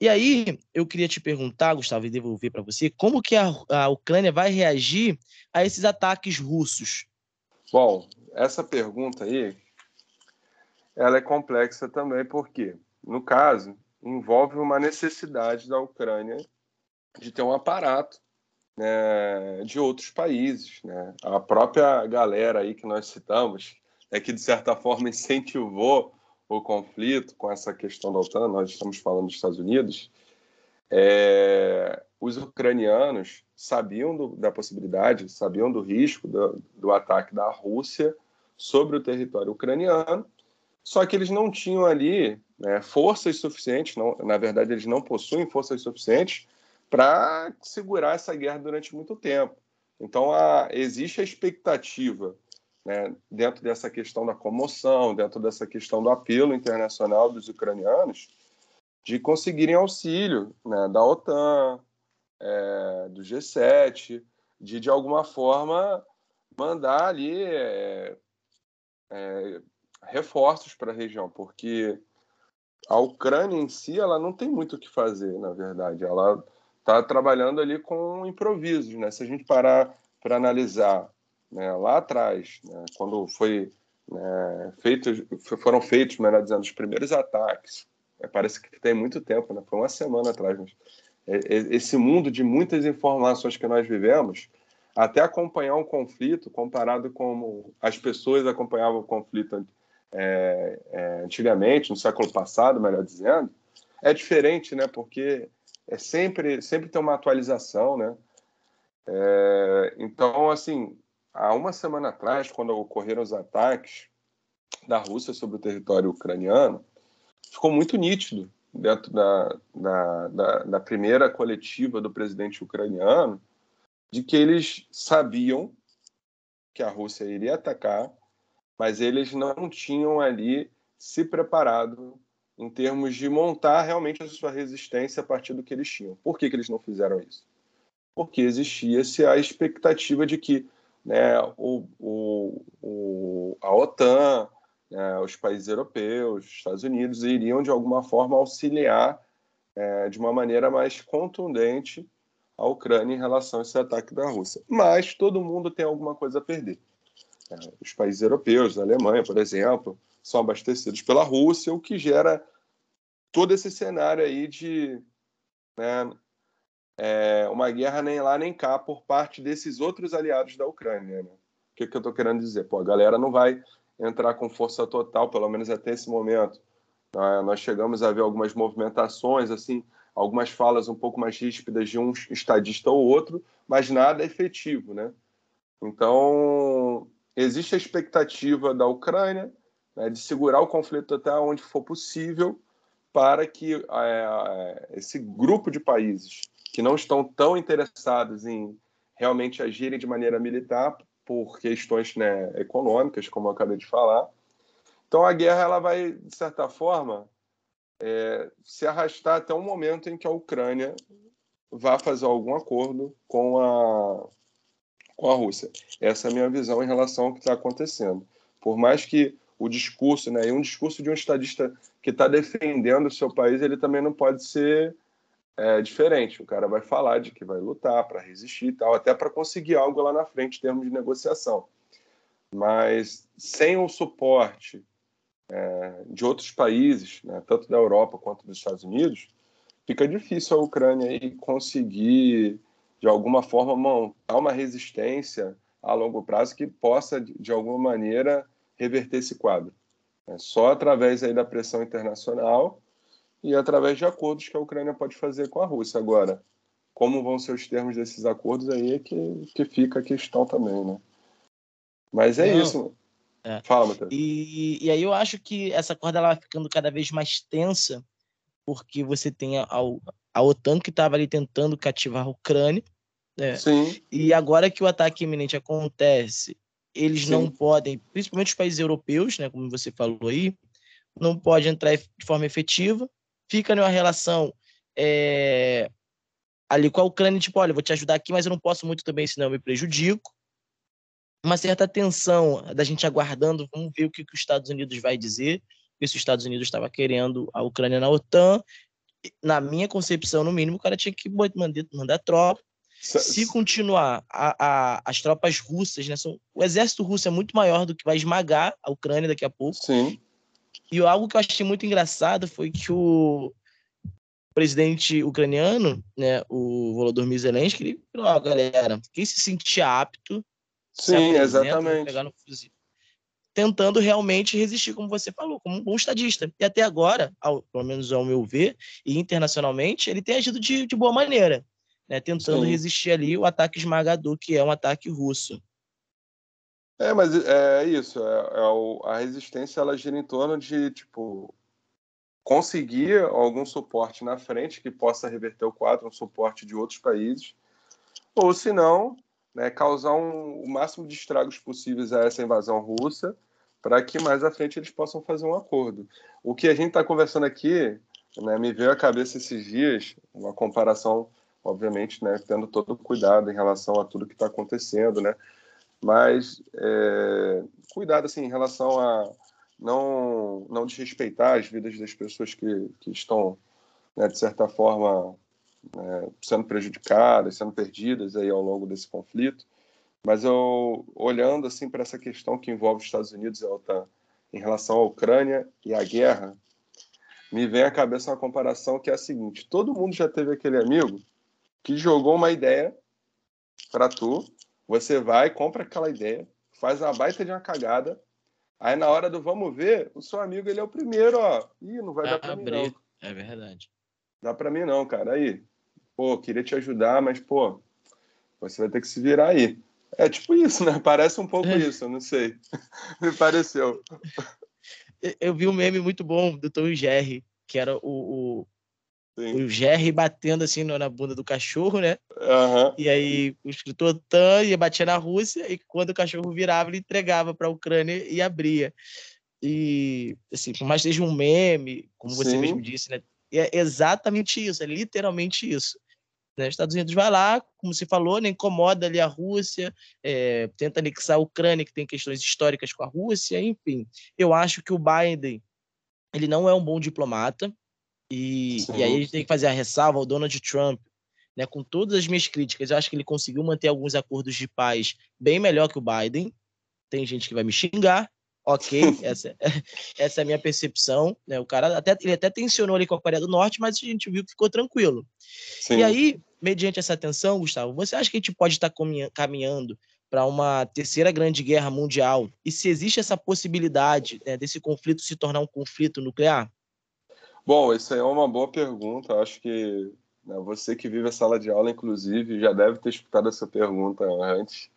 E aí eu queria te perguntar, Gustavo, e devolver para você, como que a, a Ucrânia vai reagir a esses ataques russos? Bom, essa pergunta aí, ela é complexa também, porque, no caso, envolve uma necessidade da Ucrânia de ter um aparato né, de outros países. Né? A própria galera aí que nós citamos, é que de certa forma incentivou o conflito com essa questão da OTAN, nós estamos falando dos Estados Unidos, é, os ucranianos sabiam do, da possibilidade, sabiam do risco do, do ataque da Rússia sobre o território ucraniano, só que eles não tinham ali né, forças suficientes, não, na verdade, eles não possuem forças suficientes para segurar essa guerra durante muito tempo. Então, a, existe a expectativa, né, dentro dessa questão da comoção, dentro dessa questão do apelo internacional dos ucranianos, de conseguirem auxílio né, da OTAN, é, do G7, de, de alguma forma, mandar ali é, é, reforços para a região, porque a Ucrânia em si ela não tem muito o que fazer, na verdade. Ela está trabalhando ali com improvisos, né? Se a gente parar para analisar né, lá atrás, né, quando foi né, feitos, foram feitos, melhor dizendo, os primeiros ataques, é, parece que tem muito tempo, né? Foi uma semana atrás, mas é, é, esse mundo de muitas informações que nós vivemos, até acompanhar um conflito, comparado com as pessoas acompanhavam o conflito é, é, antigamente, no século passado, melhor dizendo, é diferente, né? Porque é sempre, sempre tem uma atualização, né? É, então, assim, há uma semana atrás, quando ocorreram os ataques da Rússia sobre o território ucraniano, ficou muito nítido dentro da, da, da, da primeira coletiva do presidente ucraniano de que eles sabiam que a Rússia iria atacar mas eles não tinham ali se preparado em termos de montar realmente a sua resistência a partir do que eles tinham. Por que, que eles não fizeram isso? Porque existia-se a expectativa de que né, o, o, o, a OTAN, né, os países europeus, os Estados Unidos, iriam de alguma forma auxiliar é, de uma maneira mais contundente a Ucrânia em relação a esse ataque da Rússia. Mas todo mundo tem alguma coisa a perder. É, os países europeus, a Alemanha, por exemplo, são abastecidos pela Rússia, o que gera todo esse cenário aí de né, é, uma guerra nem lá nem cá por parte desses outros aliados da Ucrânia. Né? O que, que eu estou querendo dizer? Pô, a galera não vai entrar com força total, pelo menos até esse momento. Né? Nós chegamos a ver algumas movimentações, assim, algumas falas um pouco mais ríspidas de um estadista ou outro, mas nada efetivo, né? Então, existe a expectativa da Ucrânia né, de segurar o conflito até onde for possível para que é, esse grupo de países que não estão tão interessados em realmente agirem de maneira militar por questões né, econômicas, como eu acabei de falar. Então a guerra ela vai, de certa forma, é, se arrastar até um momento em que a Ucrânia vá fazer algum acordo com a, com a Rússia. Essa é a minha visão em relação ao que está acontecendo. Por mais que o discurso, né, e um discurso de um estadista que está defendendo o seu país, ele também não pode ser é, diferente. O cara vai falar de que vai lutar para resistir e tal, até para conseguir algo lá na frente em termos de negociação. Mas sem o suporte é, de outros países, né, tanto da Europa quanto dos Estados Unidos, fica difícil a Ucrânia aí conseguir de alguma forma, montar uma resistência a longo prazo que possa, de alguma maneira, reverter esse quadro. É só através aí da pressão internacional e através de acordos que a Ucrânia pode fazer com a Rússia. Agora, como vão ser os termos desses acordos aí é que, que fica a questão também, né? Mas é Não. isso. É. Fala, Matheus. E, e aí eu acho que essa corda ela vai ficando cada vez mais tensa, porque você tem a, a OTAN que estava ali tentando cativar a Ucrânia, né? Sim. E agora que o ataque iminente acontece, eles Sim. não podem, principalmente os países europeus, né, como você falou aí, não pode entrar de forma efetiva, fica numa relação é, ali com a Ucrânia, tipo, olha, vou te ajudar aqui, mas eu não posso muito também, senão eu me prejudico. Uma certa tensão da gente aguardando, vamos ver o que, que os Estados Unidos vai dizer, porque se os Estados Unidos estava querendo a Ucrânia na OTAN, na minha concepção, no mínimo, o cara tinha que mandar, mandar tropa. Se continuar a, a, as tropas russas, né, são, o exército russo é muito maior do que vai esmagar a Ucrânia daqui a pouco. Sim. E algo que eu achei muito engraçado foi que o presidente ucraniano, né, o Volodymyr Zelensky, ele falou, ó, galera, quem se sentia apto, Sim, exatamente. Pegar no fuzil, tentando realmente resistir, como você falou, como um bom estadista. E até agora, ao, pelo menos ao meu ver, e internacionalmente, ele tem agido de, de boa maneira, né, tentando Sim. resistir ali o ataque esmagador, que é um ataque russo. É, mas é isso. É, é, a resistência ela gira em torno de tipo conseguir algum suporte na frente que possa reverter o quadro, um suporte de outros países, ou se não, né, causar um, o máximo de estragos possíveis a essa invasão russa, para que mais à frente eles possam fazer um acordo. O que a gente está conversando aqui, né, me veio à cabeça esses dias uma comparação, obviamente, né, tendo todo cuidado em relação a tudo que está acontecendo, né, mas é, cuidado assim em relação a não não desrespeitar as vidas das pessoas que, que estão né, de certa forma é, sendo prejudicadas sendo perdidas aí ao longo desse conflito. Mas eu olhando assim para essa questão que envolve os Estados Unidos e a OTAN em relação à Ucrânia e à guerra me vem à cabeça uma comparação que é a seguinte. Todo mundo já teve aquele amigo que jogou uma ideia para tu você vai, compra aquela ideia, faz uma baita de uma cagada, aí na hora do vamos ver, o seu amigo ele é o primeiro, ó. Ih, não vai dar pra abrir. mim não. É verdade. Dá pra mim não, cara. Aí, pô, queria te ajudar, mas, pô, você vai ter que se virar aí. É tipo isso, né? Parece um pouco isso, eu não sei. Me pareceu. Eu vi um meme muito bom do Tom Jerry, que era o, o Sim. o Jerry batendo assim na bunda do cachorro, né? Uhum. E aí o escritor Tan ia bater na Rússia e quando o cachorro virava, ele entregava para a Ucrânia e abria. E assim, por mais que seja um meme, como Sim. você mesmo disse, né? É exatamente isso, é literalmente isso. Né? Os Estados Unidos vai lá, como você falou, né? incomoda ali a Rússia, é, tenta anexar a Ucrânia, que tem questões históricas com a Rússia, enfim. Eu acho que o Biden ele não é um bom diplomata, e, e, aí a gente tem que fazer a ressalva ao Donald Trump, né, com todas as minhas críticas, eu acho que ele conseguiu manter alguns acordos de paz bem melhor que o Biden. Tem gente que vai me xingar, ok, essa, essa é a minha percepção. Né? O cara até, ele até tensionou ali com a Coreia do Norte, mas a gente viu que ficou tranquilo. Sim. E aí, mediante essa tensão, Gustavo, você acha que a gente pode estar caminhando para uma terceira grande guerra mundial? E se existe essa possibilidade né, desse conflito se tornar um conflito nuclear? Bom, isso aí é uma boa pergunta. Acho que né, você que vive a sala de aula, inclusive, já deve ter escutado essa pergunta antes.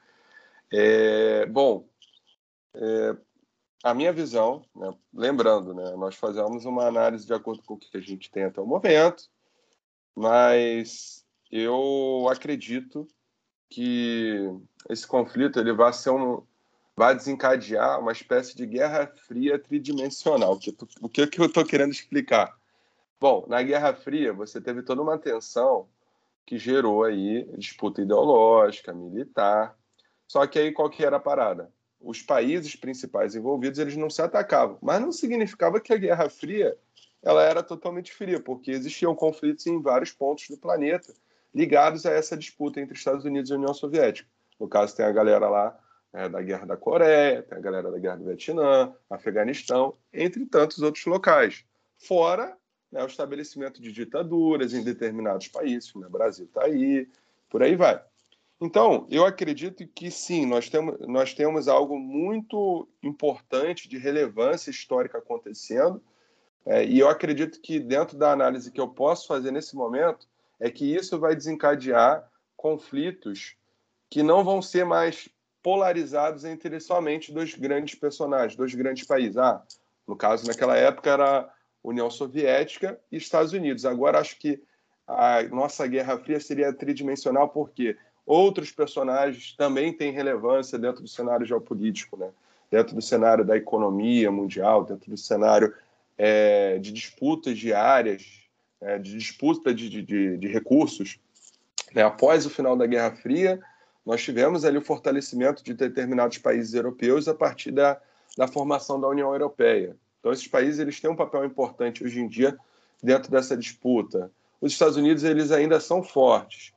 É, bom, é, a minha visão, né, lembrando, né, nós fazemos uma análise de acordo com o que a gente tem até o momento, mas eu acredito que esse conflito ele vai ser um, vai desencadear uma espécie de guerra fria tridimensional. O que eu estou querendo explicar? Bom, na Guerra Fria você teve toda uma tensão que gerou aí disputa ideológica, militar. Só que aí qual que era a parada? Os países principais envolvidos eles não se atacavam, mas não significava que a Guerra Fria ela era totalmente fria, porque existiam conflitos em vários pontos do planeta ligados a essa disputa entre Estados Unidos e União Soviética. No caso tem a galera lá é, da Guerra da Coreia, tem a galera da Guerra do Vietnã, Afeganistão, entre tantos outros locais. Fora né, o estabelecimento de ditaduras em determinados países, né, Brasil está aí, por aí vai. Então, eu acredito que sim, nós temos, nós temos algo muito importante de relevância histórica acontecendo, é, e eu acredito que dentro da análise que eu posso fazer nesse momento, é que isso vai desencadear conflitos que não vão ser mais polarizados entre somente dois grandes personagens, dois grandes países. Ah, no caso, naquela época era União Soviética e Estados Unidos. Agora acho que a nossa Guerra Fria seria tridimensional porque outros personagens também têm relevância dentro do cenário geopolítico, né? dentro do cenário da economia mundial, dentro do cenário é, de disputas diárias, é, de disputa de, de, de recursos. Né? Após o final da Guerra Fria, nós tivemos ali o fortalecimento de determinados países europeus a partir da, da formação da União Europeia. Então, esses países eles têm um papel importante hoje em dia dentro dessa disputa. Os Estados Unidos eles ainda são fortes.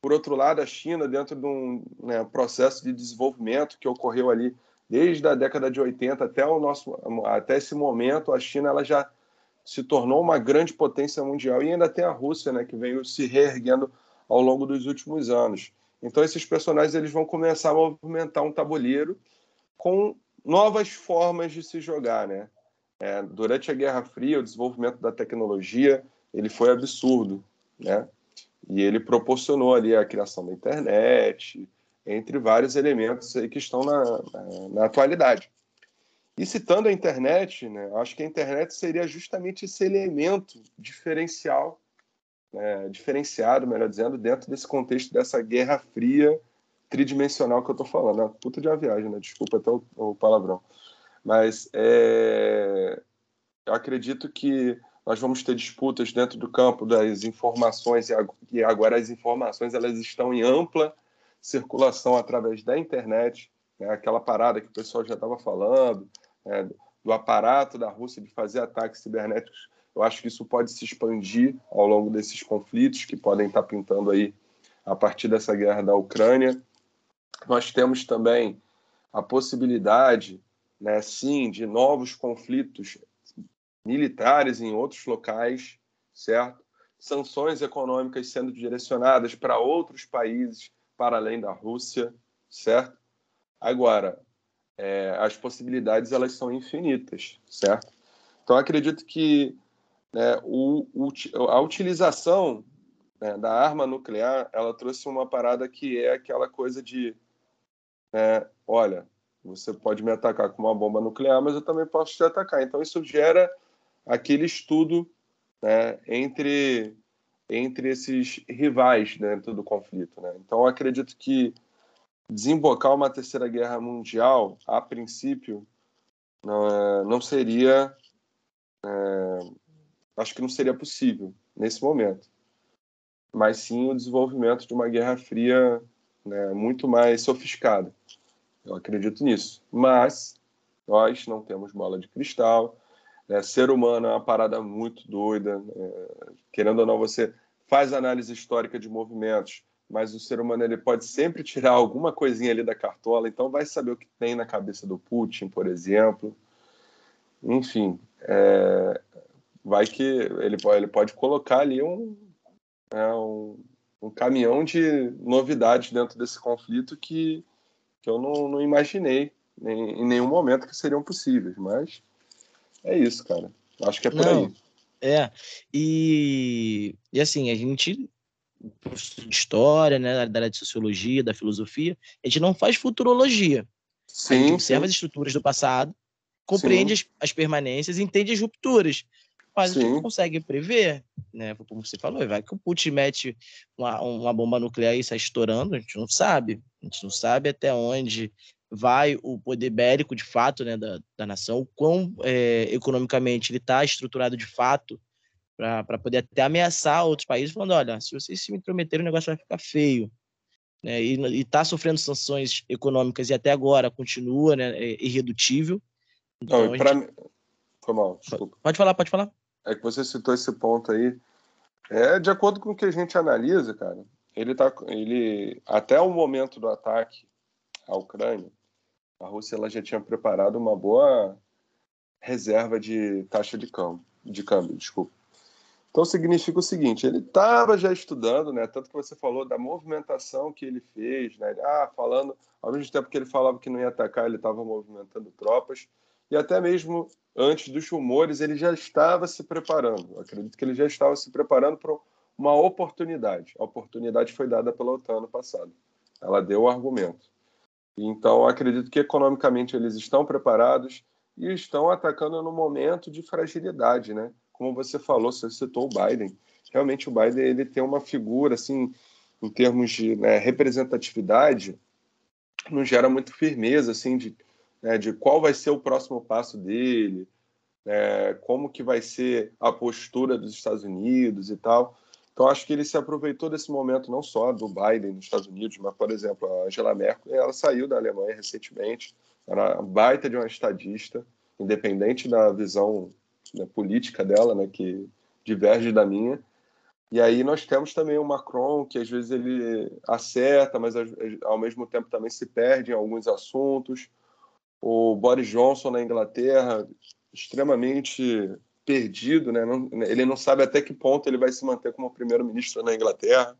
Por outro lado, a China, dentro de um né, processo de desenvolvimento que ocorreu ali desde a década de 80 até, o nosso, até esse momento, a China ela já se tornou uma grande potência mundial e ainda tem a Rússia, né, que veio se reerguendo ao longo dos últimos anos. Então esses personagens eles vão começar a movimentar um tabuleiro com novas formas de se jogar, né? É, durante a Guerra Fria, o desenvolvimento da tecnologia ele foi absurdo, né? E ele proporcionou ali a criação da internet, entre vários elementos aí que estão na, na, na atualidade. E citando a internet, né, acho que a internet seria justamente esse elemento diferencial, né, diferenciado, melhor dizendo, dentro desse contexto dessa guerra fria tridimensional que eu estou falando. É puta de uma viagem, né? Desculpa até o, o palavrão. Mas é, eu acredito que nós vamos ter disputas dentro do campo das informações e agora as informações elas estão em ampla circulação através da internet, né? aquela parada que o pessoal já estava falando, né? do aparato da Rússia de fazer ataques cibernéticos. Eu acho que isso pode se expandir ao longo desses conflitos que podem estar pintando aí a partir dessa guerra da Ucrânia. Nós temos também a possibilidade né, sim, de novos conflitos militares em outros locais, certo? Sanções econômicas sendo direcionadas para outros países para além da Rússia, certo? Agora, é, as possibilidades elas são infinitas, certo? Então acredito que né, o, a utilização né, da arma nuclear ela trouxe uma parada que é aquela coisa de, né, olha, você pode me atacar com uma bomba nuclear, mas eu também posso te atacar. Então, isso gera aquele estudo né, entre, entre esses rivais dentro do conflito. Né? Então, acredito que desembocar uma terceira guerra mundial, a princípio, não, não seria. É, acho que não seria possível nesse momento. Mas sim o desenvolvimento de uma guerra fria né, muito mais sofiscada. Eu acredito nisso. Mas nós não temos bola de cristal. Né? Ser humano é uma parada muito doida. É, querendo ou não, você faz análise histórica de movimentos, mas o ser humano ele pode sempre tirar alguma coisinha ali da cartola. Então, vai saber o que tem na cabeça do Putin, por exemplo. Enfim, é, vai que ele, ele pode colocar ali um, é, um, um caminhão de novidades dentro desse conflito que que eu não, não imaginei em, em, nenhum momento que seriam possíveis, mas é isso, cara. Acho que é por não, aí. É, e, e assim, a gente, de história, né, da área de sociologia, da filosofia, a gente não faz futurologia. Sim, a gente observa sim. as estruturas do passado, compreende as, as, permanências, entende as rupturas mas Sim. a gente consegue prever, né? Como você falou, vai que o Putin mete uma, uma bomba nuclear e sai estourando, a gente não sabe. A gente não sabe até onde vai o poder bélico de fato né, da, da nação, o quão é, economicamente ele está estruturado de fato para poder até ameaçar outros países, falando: olha, se vocês se intrometerem, o negócio vai ficar feio. Né? E está sofrendo sanções econômicas e até agora continua né, é irredutível. Então, não, gente... Foi mal, desculpa. Pode falar, pode falar é que você citou esse ponto aí. É, de acordo com o que a gente analisa, cara, ele tá, ele até o momento do ataque à Ucrânia, a Rússia ela já tinha preparado uma boa reserva de taxa de câmbio, de câmbio, desculpa. Então significa o seguinte, ele estava já estudando, né? Tanto que você falou da movimentação que ele fez, né? Ah, falando, ao mesmo tempo que ele falava que não ia atacar, ele estava movimentando tropas e até mesmo antes dos rumores, ele já estava se preparando. Eu acredito que ele já estava se preparando para uma oportunidade. A oportunidade foi dada pela OTAN no passado. Ela deu o argumento. Então, acredito que economicamente eles estão preparados e estão atacando no momento de fragilidade, né? Como você falou, você citou o Biden. Realmente o Biden ele tem uma figura assim, em termos de né, representatividade, não gera muito firmeza assim de, né, de qual vai ser o próximo passo dele, né, como que vai ser a postura dos Estados Unidos e tal. Então, acho que ele se aproveitou desse momento não só do Biden nos Estados Unidos, mas, por exemplo, a Angela Merkel, ela saiu da Alemanha recentemente, era baita de uma estadista, independente da visão né, política dela, né, que diverge da minha. E aí nós temos também o Macron, que às vezes ele acerta, mas ao mesmo tempo também se perde em alguns assuntos. O Boris Johnson na Inglaterra, extremamente perdido, né? Não, ele não sabe até que ponto ele vai se manter como primeiro-ministro na Inglaterra.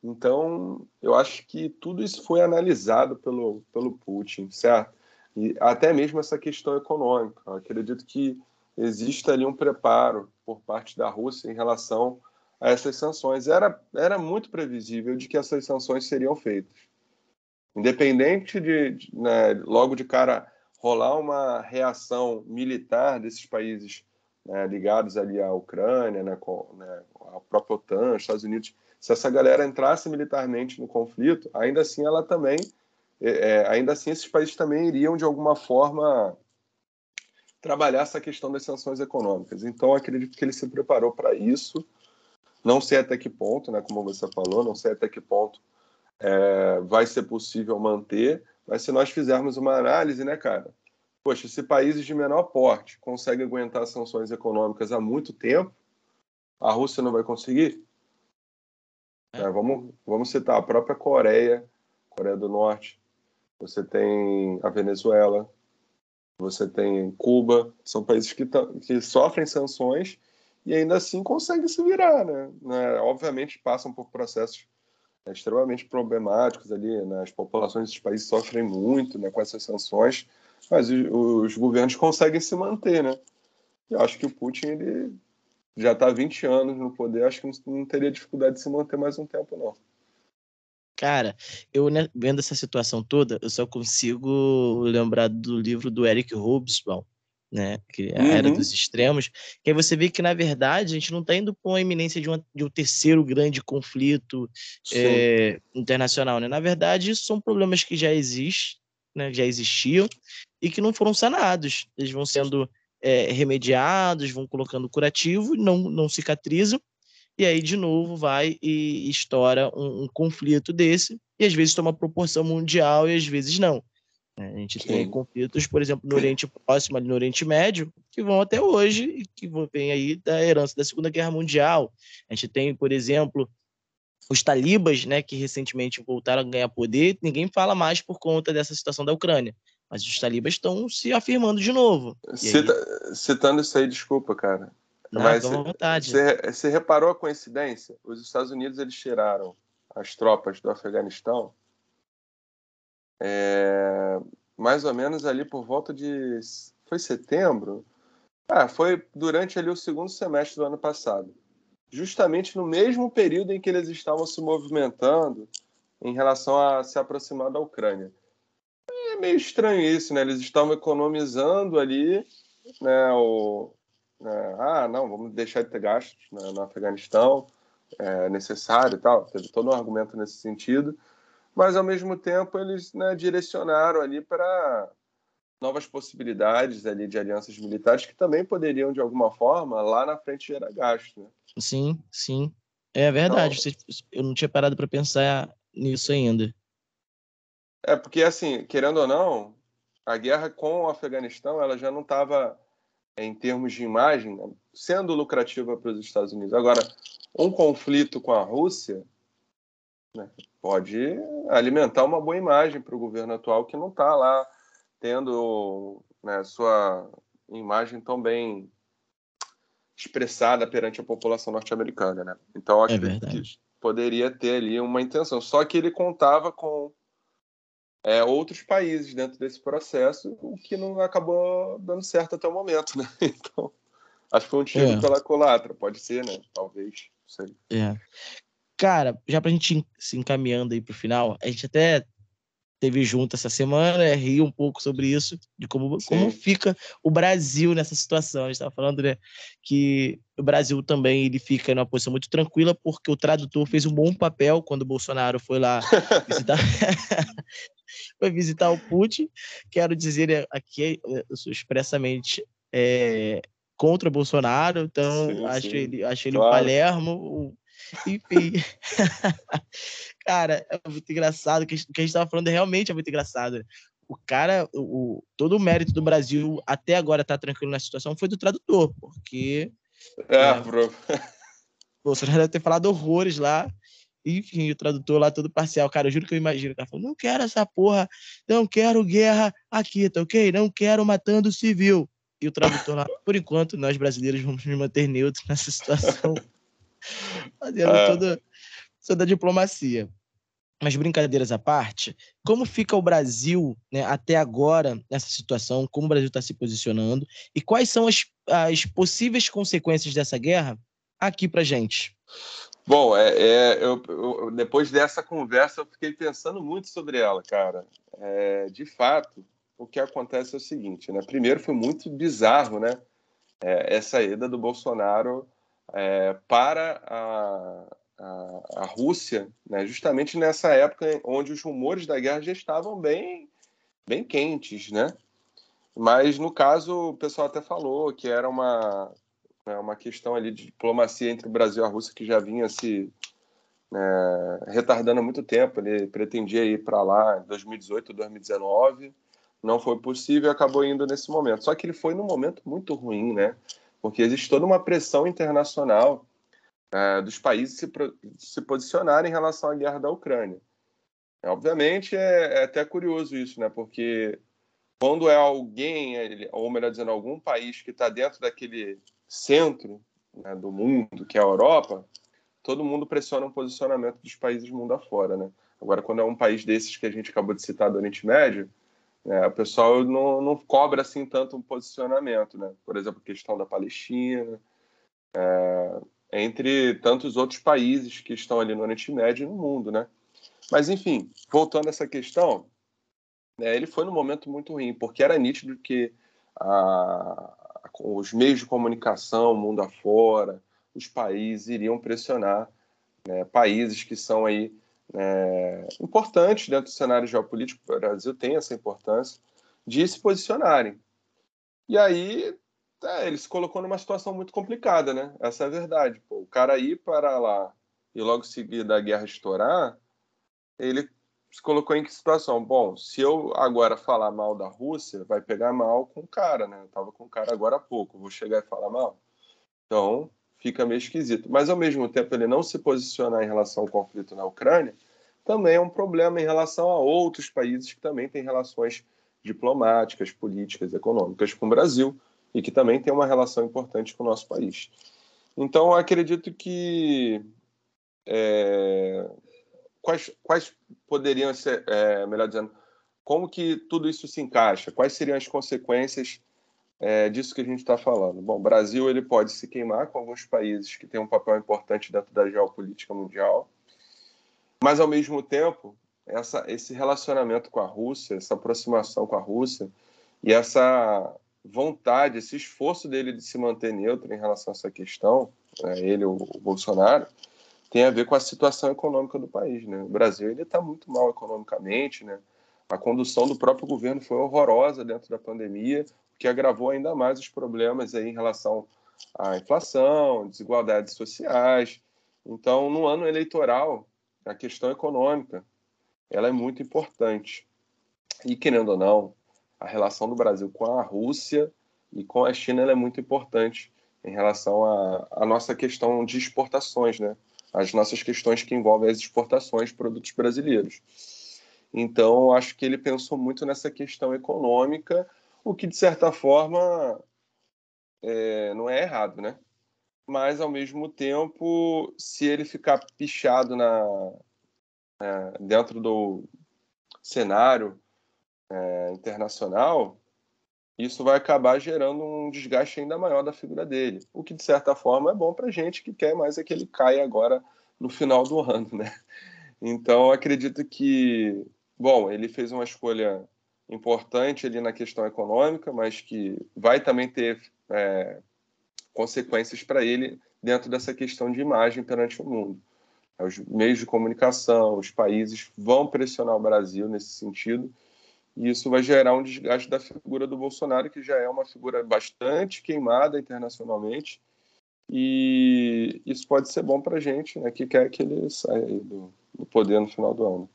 Então, eu acho que tudo isso foi analisado pelo, pelo Putin, certo? E até mesmo essa questão econômica. Eu acredito que existe ali um preparo por parte da Rússia em relação a essas sanções. Era, era muito previsível de que essas sanções seriam feitas. Independente de, de né, logo de cara rolar uma reação militar desses países né, ligados ali à Ucrânia, né, com, né, a própria OTAN, Estados Unidos, se essa galera entrasse militarmente no conflito, ainda assim ela também, é, é, ainda assim esses países também iriam de alguma forma trabalhar essa questão das sanções econômicas. Então acredito que ele se preparou para isso. Não sei até que ponto, né, como você falou, não sei até que ponto é, vai ser possível manter, mas se nós fizermos uma análise, né, cara? Poxa, se países de menor porte conseguem aguentar sanções econômicas há muito tempo, a Rússia não vai conseguir? É. É, vamos, vamos citar a própria Coreia, Coreia do Norte, você tem a Venezuela, você tem Cuba, são países que, que sofrem sanções e ainda assim conseguem se virar, né? né? Obviamente passam por processos é, extremamente problemáticos ali, né? as populações desses países sofrem muito né, com essas sanções, mas os, os governos conseguem se manter, né? Eu acho que o Putin ele já está há 20 anos no poder, acho que não, não teria dificuldade de se manter mais um tempo, não. Cara, eu né, vendo essa situação toda, eu só consigo lembrar do livro do Eric Hobsbawm, né? Que é a Era uhum. dos Extremos, que aí você vê que, na verdade, a gente não está indo para uma iminência de, uma, de um terceiro grande conflito é, internacional, né? Na verdade, isso são problemas que já existem, né? já existiam, e que não foram sanados. Eles vão sendo é, remediados, vão colocando curativo, não, não cicatrizam, e aí, de novo, vai e estoura um, um conflito desse, e às vezes toma proporção mundial e às vezes não. Né? A gente Sim. tem conflitos, por exemplo, no Oriente Próximo, ali no Oriente Médio, que vão até hoje e que vêm aí da herança da Segunda Guerra Mundial. A gente tem, por exemplo, os talibas, né, que recentemente voltaram a ganhar poder. Ninguém fala mais por conta dessa situação da Ucrânia. Mas os talibas estão se afirmando de novo. Cita, aí... Citando isso aí, desculpa, cara. Não, Mas você reparou a coincidência? Os Estados Unidos eles tiraram as tropas do Afeganistão é, mais ou menos ali por volta de. Foi setembro? Ah, foi durante ali o segundo semestre do ano passado. Justamente no mesmo período em que eles estavam se movimentando em relação a se aproximar da Ucrânia. É meio estranho isso, né? Eles estavam economizando ali, né? O, né? ah, não, vamos deixar de ter gastos né, no Afeganistão, é necessário e tal. Teve todo um argumento nesse sentido mas ao mesmo tempo eles né, direcionaram ali para novas possibilidades ali de alianças militares que também poderiam de alguma forma lá na frente gerar gasto. Né? Sim, sim, é verdade. Então, eu não tinha parado para pensar nisso ainda. É porque assim, querendo ou não, a guerra com o Afeganistão ela já não estava em termos de imagem sendo lucrativa para os Estados Unidos. Agora, um conflito com a Rússia né? Pode alimentar uma boa imagem para o governo atual que não está lá tendo né, sua imagem tão bem expressada perante a população norte-americana, né? Então acho é que poderia ter ali uma intenção. Só que ele contava com é, outros países dentro desse processo, o que não acabou dando certo até o momento, né? Então acho que foi um tiro é. pela colatra, pode ser, né? Talvez. Sei. É. Cara, já pra gente se encaminhando aí pro final, a gente até teve junto essa semana, é, ri um pouco sobre isso, de como, como fica o Brasil nessa situação. A gente estava falando né, que o Brasil também ele fica numa posição muito tranquila, porque o tradutor fez um bom papel quando o Bolsonaro foi lá visitar, foi visitar o Putin. Quero dizer aqui, eu sou expressamente é, contra o Bolsonaro, então sim, acho, sim. Ele, acho ele claro. o Palermo, enfim. cara, é muito engraçado. O que a gente estava falando realmente é muito engraçado. O cara, o, todo o mérito do Brasil até agora tá tranquilo na situação foi do tradutor, porque. É, é bro. Bolsonaro deve ter falado horrores lá. Enfim, o tradutor lá todo parcial. Cara, eu juro que eu imagino. O cara falou: não quero essa porra, não quero guerra aqui, tá ok? Não quero matando civil. E o tradutor lá, por enquanto, nós brasileiros vamos nos manter neutros nessa situação. fazendo é. toda, toda a diplomacia. Mas brincadeiras à parte, como fica o Brasil né, até agora nessa situação? Como o Brasil está se posicionando? E quais são as, as possíveis consequências dessa guerra aqui para gente? Bom, é, é eu, eu, depois dessa conversa eu fiquei pensando muito sobre ela, cara. É, de fato, o que acontece é o seguinte, né? Primeiro foi muito bizarro, né? É, essa ida do Bolsonaro é, para a, a, a Rússia, né, justamente nessa época onde os rumores da guerra já estavam bem, bem quentes, né? Mas no caso o pessoal até falou que era uma né, uma questão ali de diplomacia entre o Brasil e a Rússia que já vinha se né, retardando há muito tempo. Ele pretendia ir para lá em 2018, 2019, não foi possível e acabou indo nesse momento. Só que ele foi num momento muito ruim, né? Porque existe toda uma pressão internacional é, dos países se, se posicionarem em relação à guerra da Ucrânia. É, obviamente é, é, até curioso isso, né? Porque quando é alguém, ou melhor dizendo, algum país que está dentro daquele centro né, do mundo, que é a Europa, todo mundo pressiona um posicionamento dos países mundo afora, né? Agora, quando é um país desses que a gente acabou de citar do Oriente Médio, é, o pessoal não, não cobra assim tanto um posicionamento, né? Por exemplo, questão da Palestina, é, entre tantos outros países que estão ali no Oriente Médio e no mundo, né? Mas enfim, voltando a essa questão, né, ele foi num momento muito ruim, porque era nítido que a, os meios de comunicação, o mundo afora, os países iriam pressionar né, países que são aí é, importantes dentro do cenário geopolítico, o Brasil tem essa importância, de se posicionarem. E aí é, ele se colocou numa situação muito complicada, né? Essa é a verdade. Pô, o cara ir para lá e logo em seguida a guerra estourar, ele se colocou em que situação? Bom, se eu agora falar mal da Rússia, vai pegar mal com o cara, né? Eu tava com o cara agora há pouco, vou chegar e falar mal. Então, fica meio esquisito. Mas, ao mesmo tempo, ele não se posicionar em relação ao conflito na Ucrânia também é um problema em relação a outros países que também têm relações diplomáticas, políticas, econômicas com o Brasil e que também têm uma relação importante com o nosso país. Então, acredito que é, quais, quais poderiam ser, é, melhor dizendo, como que tudo isso se encaixa? Quais seriam as consequências é disso que a gente está falando. Bom, o Brasil ele pode se queimar com alguns países que têm um papel importante dentro da geopolítica mundial, mas ao mesmo tempo essa, esse relacionamento com a Rússia, essa aproximação com a Rússia e essa vontade, esse esforço dele de se manter neutro em relação a essa questão, né, ele, o, o, Bolsonaro, tem a ver com a situação econômica do país. Né? O Brasil ele está muito mal economicamente, né? A condução do próprio governo foi horrorosa dentro da pandemia que agravou ainda mais os problemas aí em relação à inflação, desigualdades sociais. Então, no ano eleitoral, a questão econômica ela é muito importante. E, querendo ou não, a relação do Brasil com a Rússia e com a China é muito importante em relação à nossa questão de exportações, né? as nossas questões que envolvem as exportações de produtos brasileiros. Então, acho que ele pensou muito nessa questão econômica o que de certa forma é, não é errado, né? Mas ao mesmo tempo, se ele ficar pichado na, dentro do cenário é, internacional, isso vai acabar gerando um desgaste ainda maior da figura dele, o que de certa forma é bom para gente que quer mais é que ele caia agora no final do ano, né? Então acredito que bom, ele fez uma escolha importante ali na questão econômica, mas que vai também ter é, consequências para ele dentro dessa questão de imagem perante o mundo. Os meios de comunicação, os países vão pressionar o Brasil nesse sentido, e isso vai gerar um desgaste da figura do Bolsonaro, que já é uma figura bastante queimada internacionalmente, e isso pode ser bom para a gente, né, que quer que ele saia do, do poder no final do ano.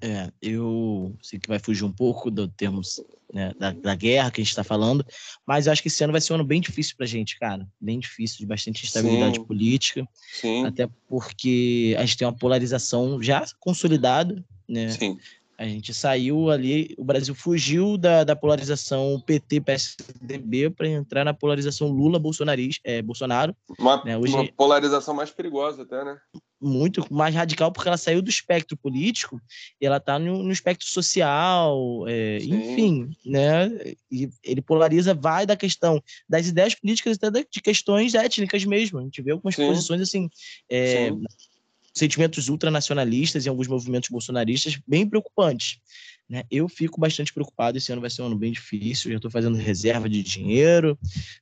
É, eu sei que vai fugir um pouco do termos né, da, da, guerra que a gente está falando, mas eu acho que esse ano vai ser um ano bem difícil para a gente, cara. Bem difícil, de bastante instabilidade Sim. política. Sim. Até porque a gente tem uma polarização já consolidada, né? Sim. A gente saiu ali, o Brasil fugiu da, da polarização PT-PSDB para entrar na polarização Lula-Bolsonaro. É, Bolsonaro, uma, né? Hoje, uma polarização mais perigosa até, né? Muito mais radical, porque ela saiu do espectro político e ela está no, no, espectro social, é, enfim, né? E ele polariza, vai da questão das ideias políticas até de questões étnicas mesmo. A gente vê algumas Sim. posições assim. É, sentimentos ultranacionalistas e alguns movimentos bolsonaristas bem preocupantes. Né? Eu fico bastante preocupado. Esse ano vai ser um ano bem difícil. Já estou fazendo reserva de dinheiro,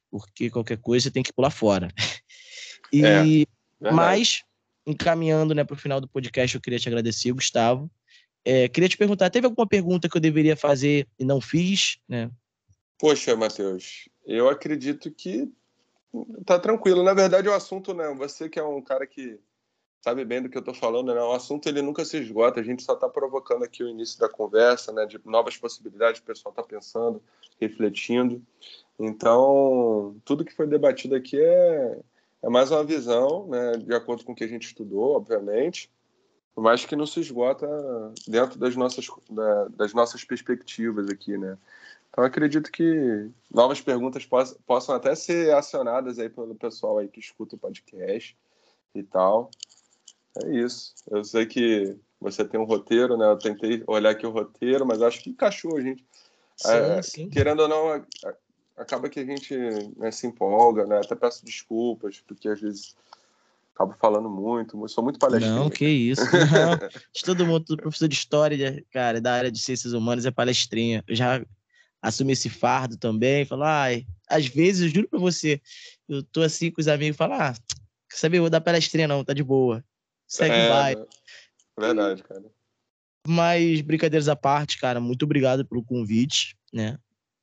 porque qualquer coisa tem que pular fora. E, é, mas, encaminhando né, para o final do podcast, eu queria te agradecer, Gustavo. É, queria te perguntar: teve alguma pergunta que eu deveria fazer e não fiz? Né? Poxa, Matheus, eu acredito que tá tranquilo. Na verdade, o assunto, né? Você que é um cara que sabe bem do que eu estou falando, né? O assunto ele nunca se esgota, a gente só está provocando aqui o início da conversa, né? De novas possibilidades, o pessoal está pensando, refletindo. Então, tudo que foi debatido aqui é, é mais uma visão, né? De acordo com o que a gente estudou, obviamente, mas que não se esgota dentro das nossas, da, das nossas perspectivas aqui, né? Então, acredito que novas perguntas possam, possam até ser acionadas aí pelo pessoal aí que escuta o podcast e tal. É isso. Eu sei que você tem um roteiro, né? Eu tentei olhar aqui o roteiro, mas acho que encaixou gente. Sim, é, sim. Querendo ou não, acaba que a gente né, se empolga, né? Até peço desculpas, porque às vezes acabo falando muito, sou muito palestrino. Não, que isso. Não. todo mundo, todo professor de história, cara, da área de ciências humanas é palestrinha. Eu já assumi esse fardo também, falo, ai, às vezes, eu juro pra você, eu tô assim com os amigos e falo, ah, quer saber, eu vou dar palestrinha não, tá de boa segue é, vai. Verdade, cara. Mas, brincadeiras à parte, cara, muito obrigado pelo convite, né?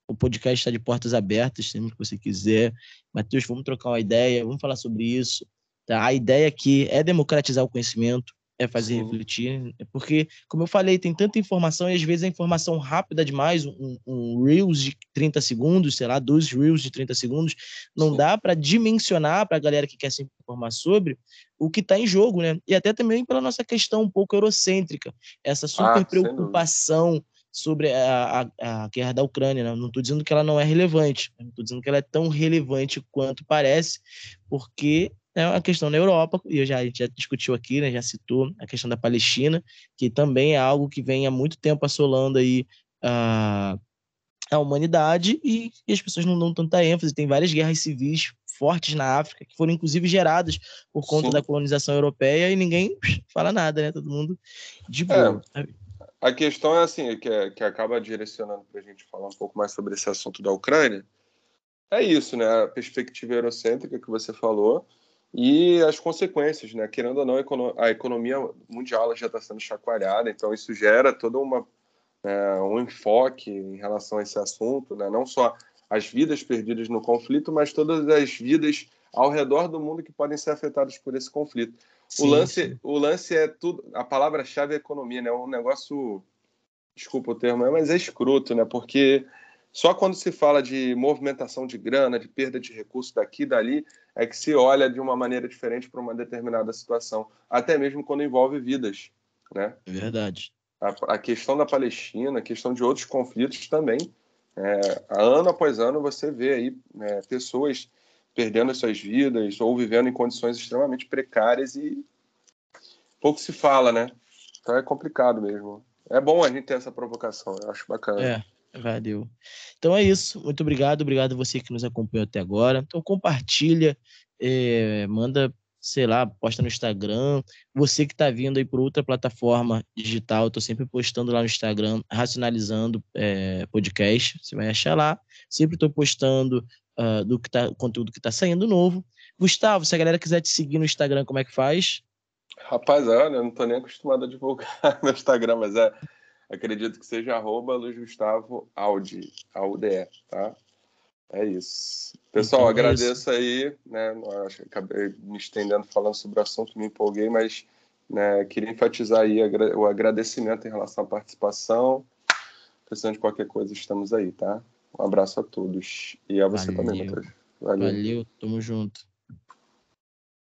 O podcast está de portas abertas, sempre que você quiser. Matheus, vamos trocar uma ideia, vamos falar sobre isso. Tá? A ideia aqui é democratizar o conhecimento, é fazer Sim. refletir, é porque, como eu falei, tem tanta informação e às vezes a informação rápida demais, um, um Reels de 30 segundos, sei lá, dois Reels de 30 segundos, não Sim. dá para dimensionar para a galera que quer se informar sobre o que está em jogo, né? E até também pela nossa questão um pouco eurocêntrica, essa super ah, preocupação sobre a, a, a, guerra da Ucrânia. Né? Não estou dizendo que ela não é relevante, não estou dizendo que ela é tão relevante quanto parece, porque é uma questão na Europa, e eu já, a gente já discutiu aqui, né, já citou a questão da Palestina, que também é algo que vem há muito tempo assolando aí a, a humanidade e, e as pessoas não dão tanta ênfase. Tem várias guerras civis fortes na África, que foram inclusive geradas por conta Sim. da colonização europeia e ninguém fala nada, né? Todo mundo de boa. É, a questão é assim, que, é, que acaba direcionando para a gente falar um pouco mais sobre esse assunto da Ucrânia. É isso, né? A perspectiva eurocêntrica que você falou e as consequências, né? Querendo ou não, a economia mundial já está sendo chacoalhada, então isso gera todo uma, é, um enfoque em relação a esse assunto, né? Não só as vidas perdidas no conflito, mas todas as vidas ao redor do mundo que podem ser afetadas por esse conflito. Sim, o lance, sim. o lance é tudo. A palavra-chave é economia, né? É um negócio, desculpa o termo, mas é escroto, né? Porque só quando se fala de movimentação de grana, de perda de recursos daqui e dali, é que se olha de uma maneira diferente para uma determinada situação, até mesmo quando envolve vidas. Né? É verdade. A, a questão da Palestina, a questão de outros conflitos também. É, ano após ano você vê aí é, pessoas perdendo as suas vidas ou vivendo em condições extremamente precárias e pouco se fala, né? Então é complicado mesmo. É bom a gente ter essa provocação, eu acho bacana. É. Valeu. Então é isso. Muito obrigado. Obrigado a você que nos acompanhou até agora. Então compartilha, é, manda sei lá, posta no Instagram. Você que está vindo aí por outra plataforma digital, tô sempre postando lá no Instagram, racionalizando é, podcast, você vai achar lá. Sempre estou postando uh, do que tá, conteúdo que está saindo novo. Gustavo, se a galera quiser te seguir no Instagram, como é que faz? Rapaz, olha, eu não tô nem acostumado a divulgar no Instagram, mas é, acredito que seja arroba Luiz Gustavo Audi, A-U-D-E, tá? É isso. Pessoal, então, é agradeço isso. aí, né? Acabei me estendendo falando sobre o assunto, me empolguei, mas né, queria enfatizar aí o agradecimento em relação à participação. Precisando de qualquer coisa, estamos aí, tá? Um abraço a todos. E a você Valeu. também, Matheus. Valeu. Valeu, tamo junto.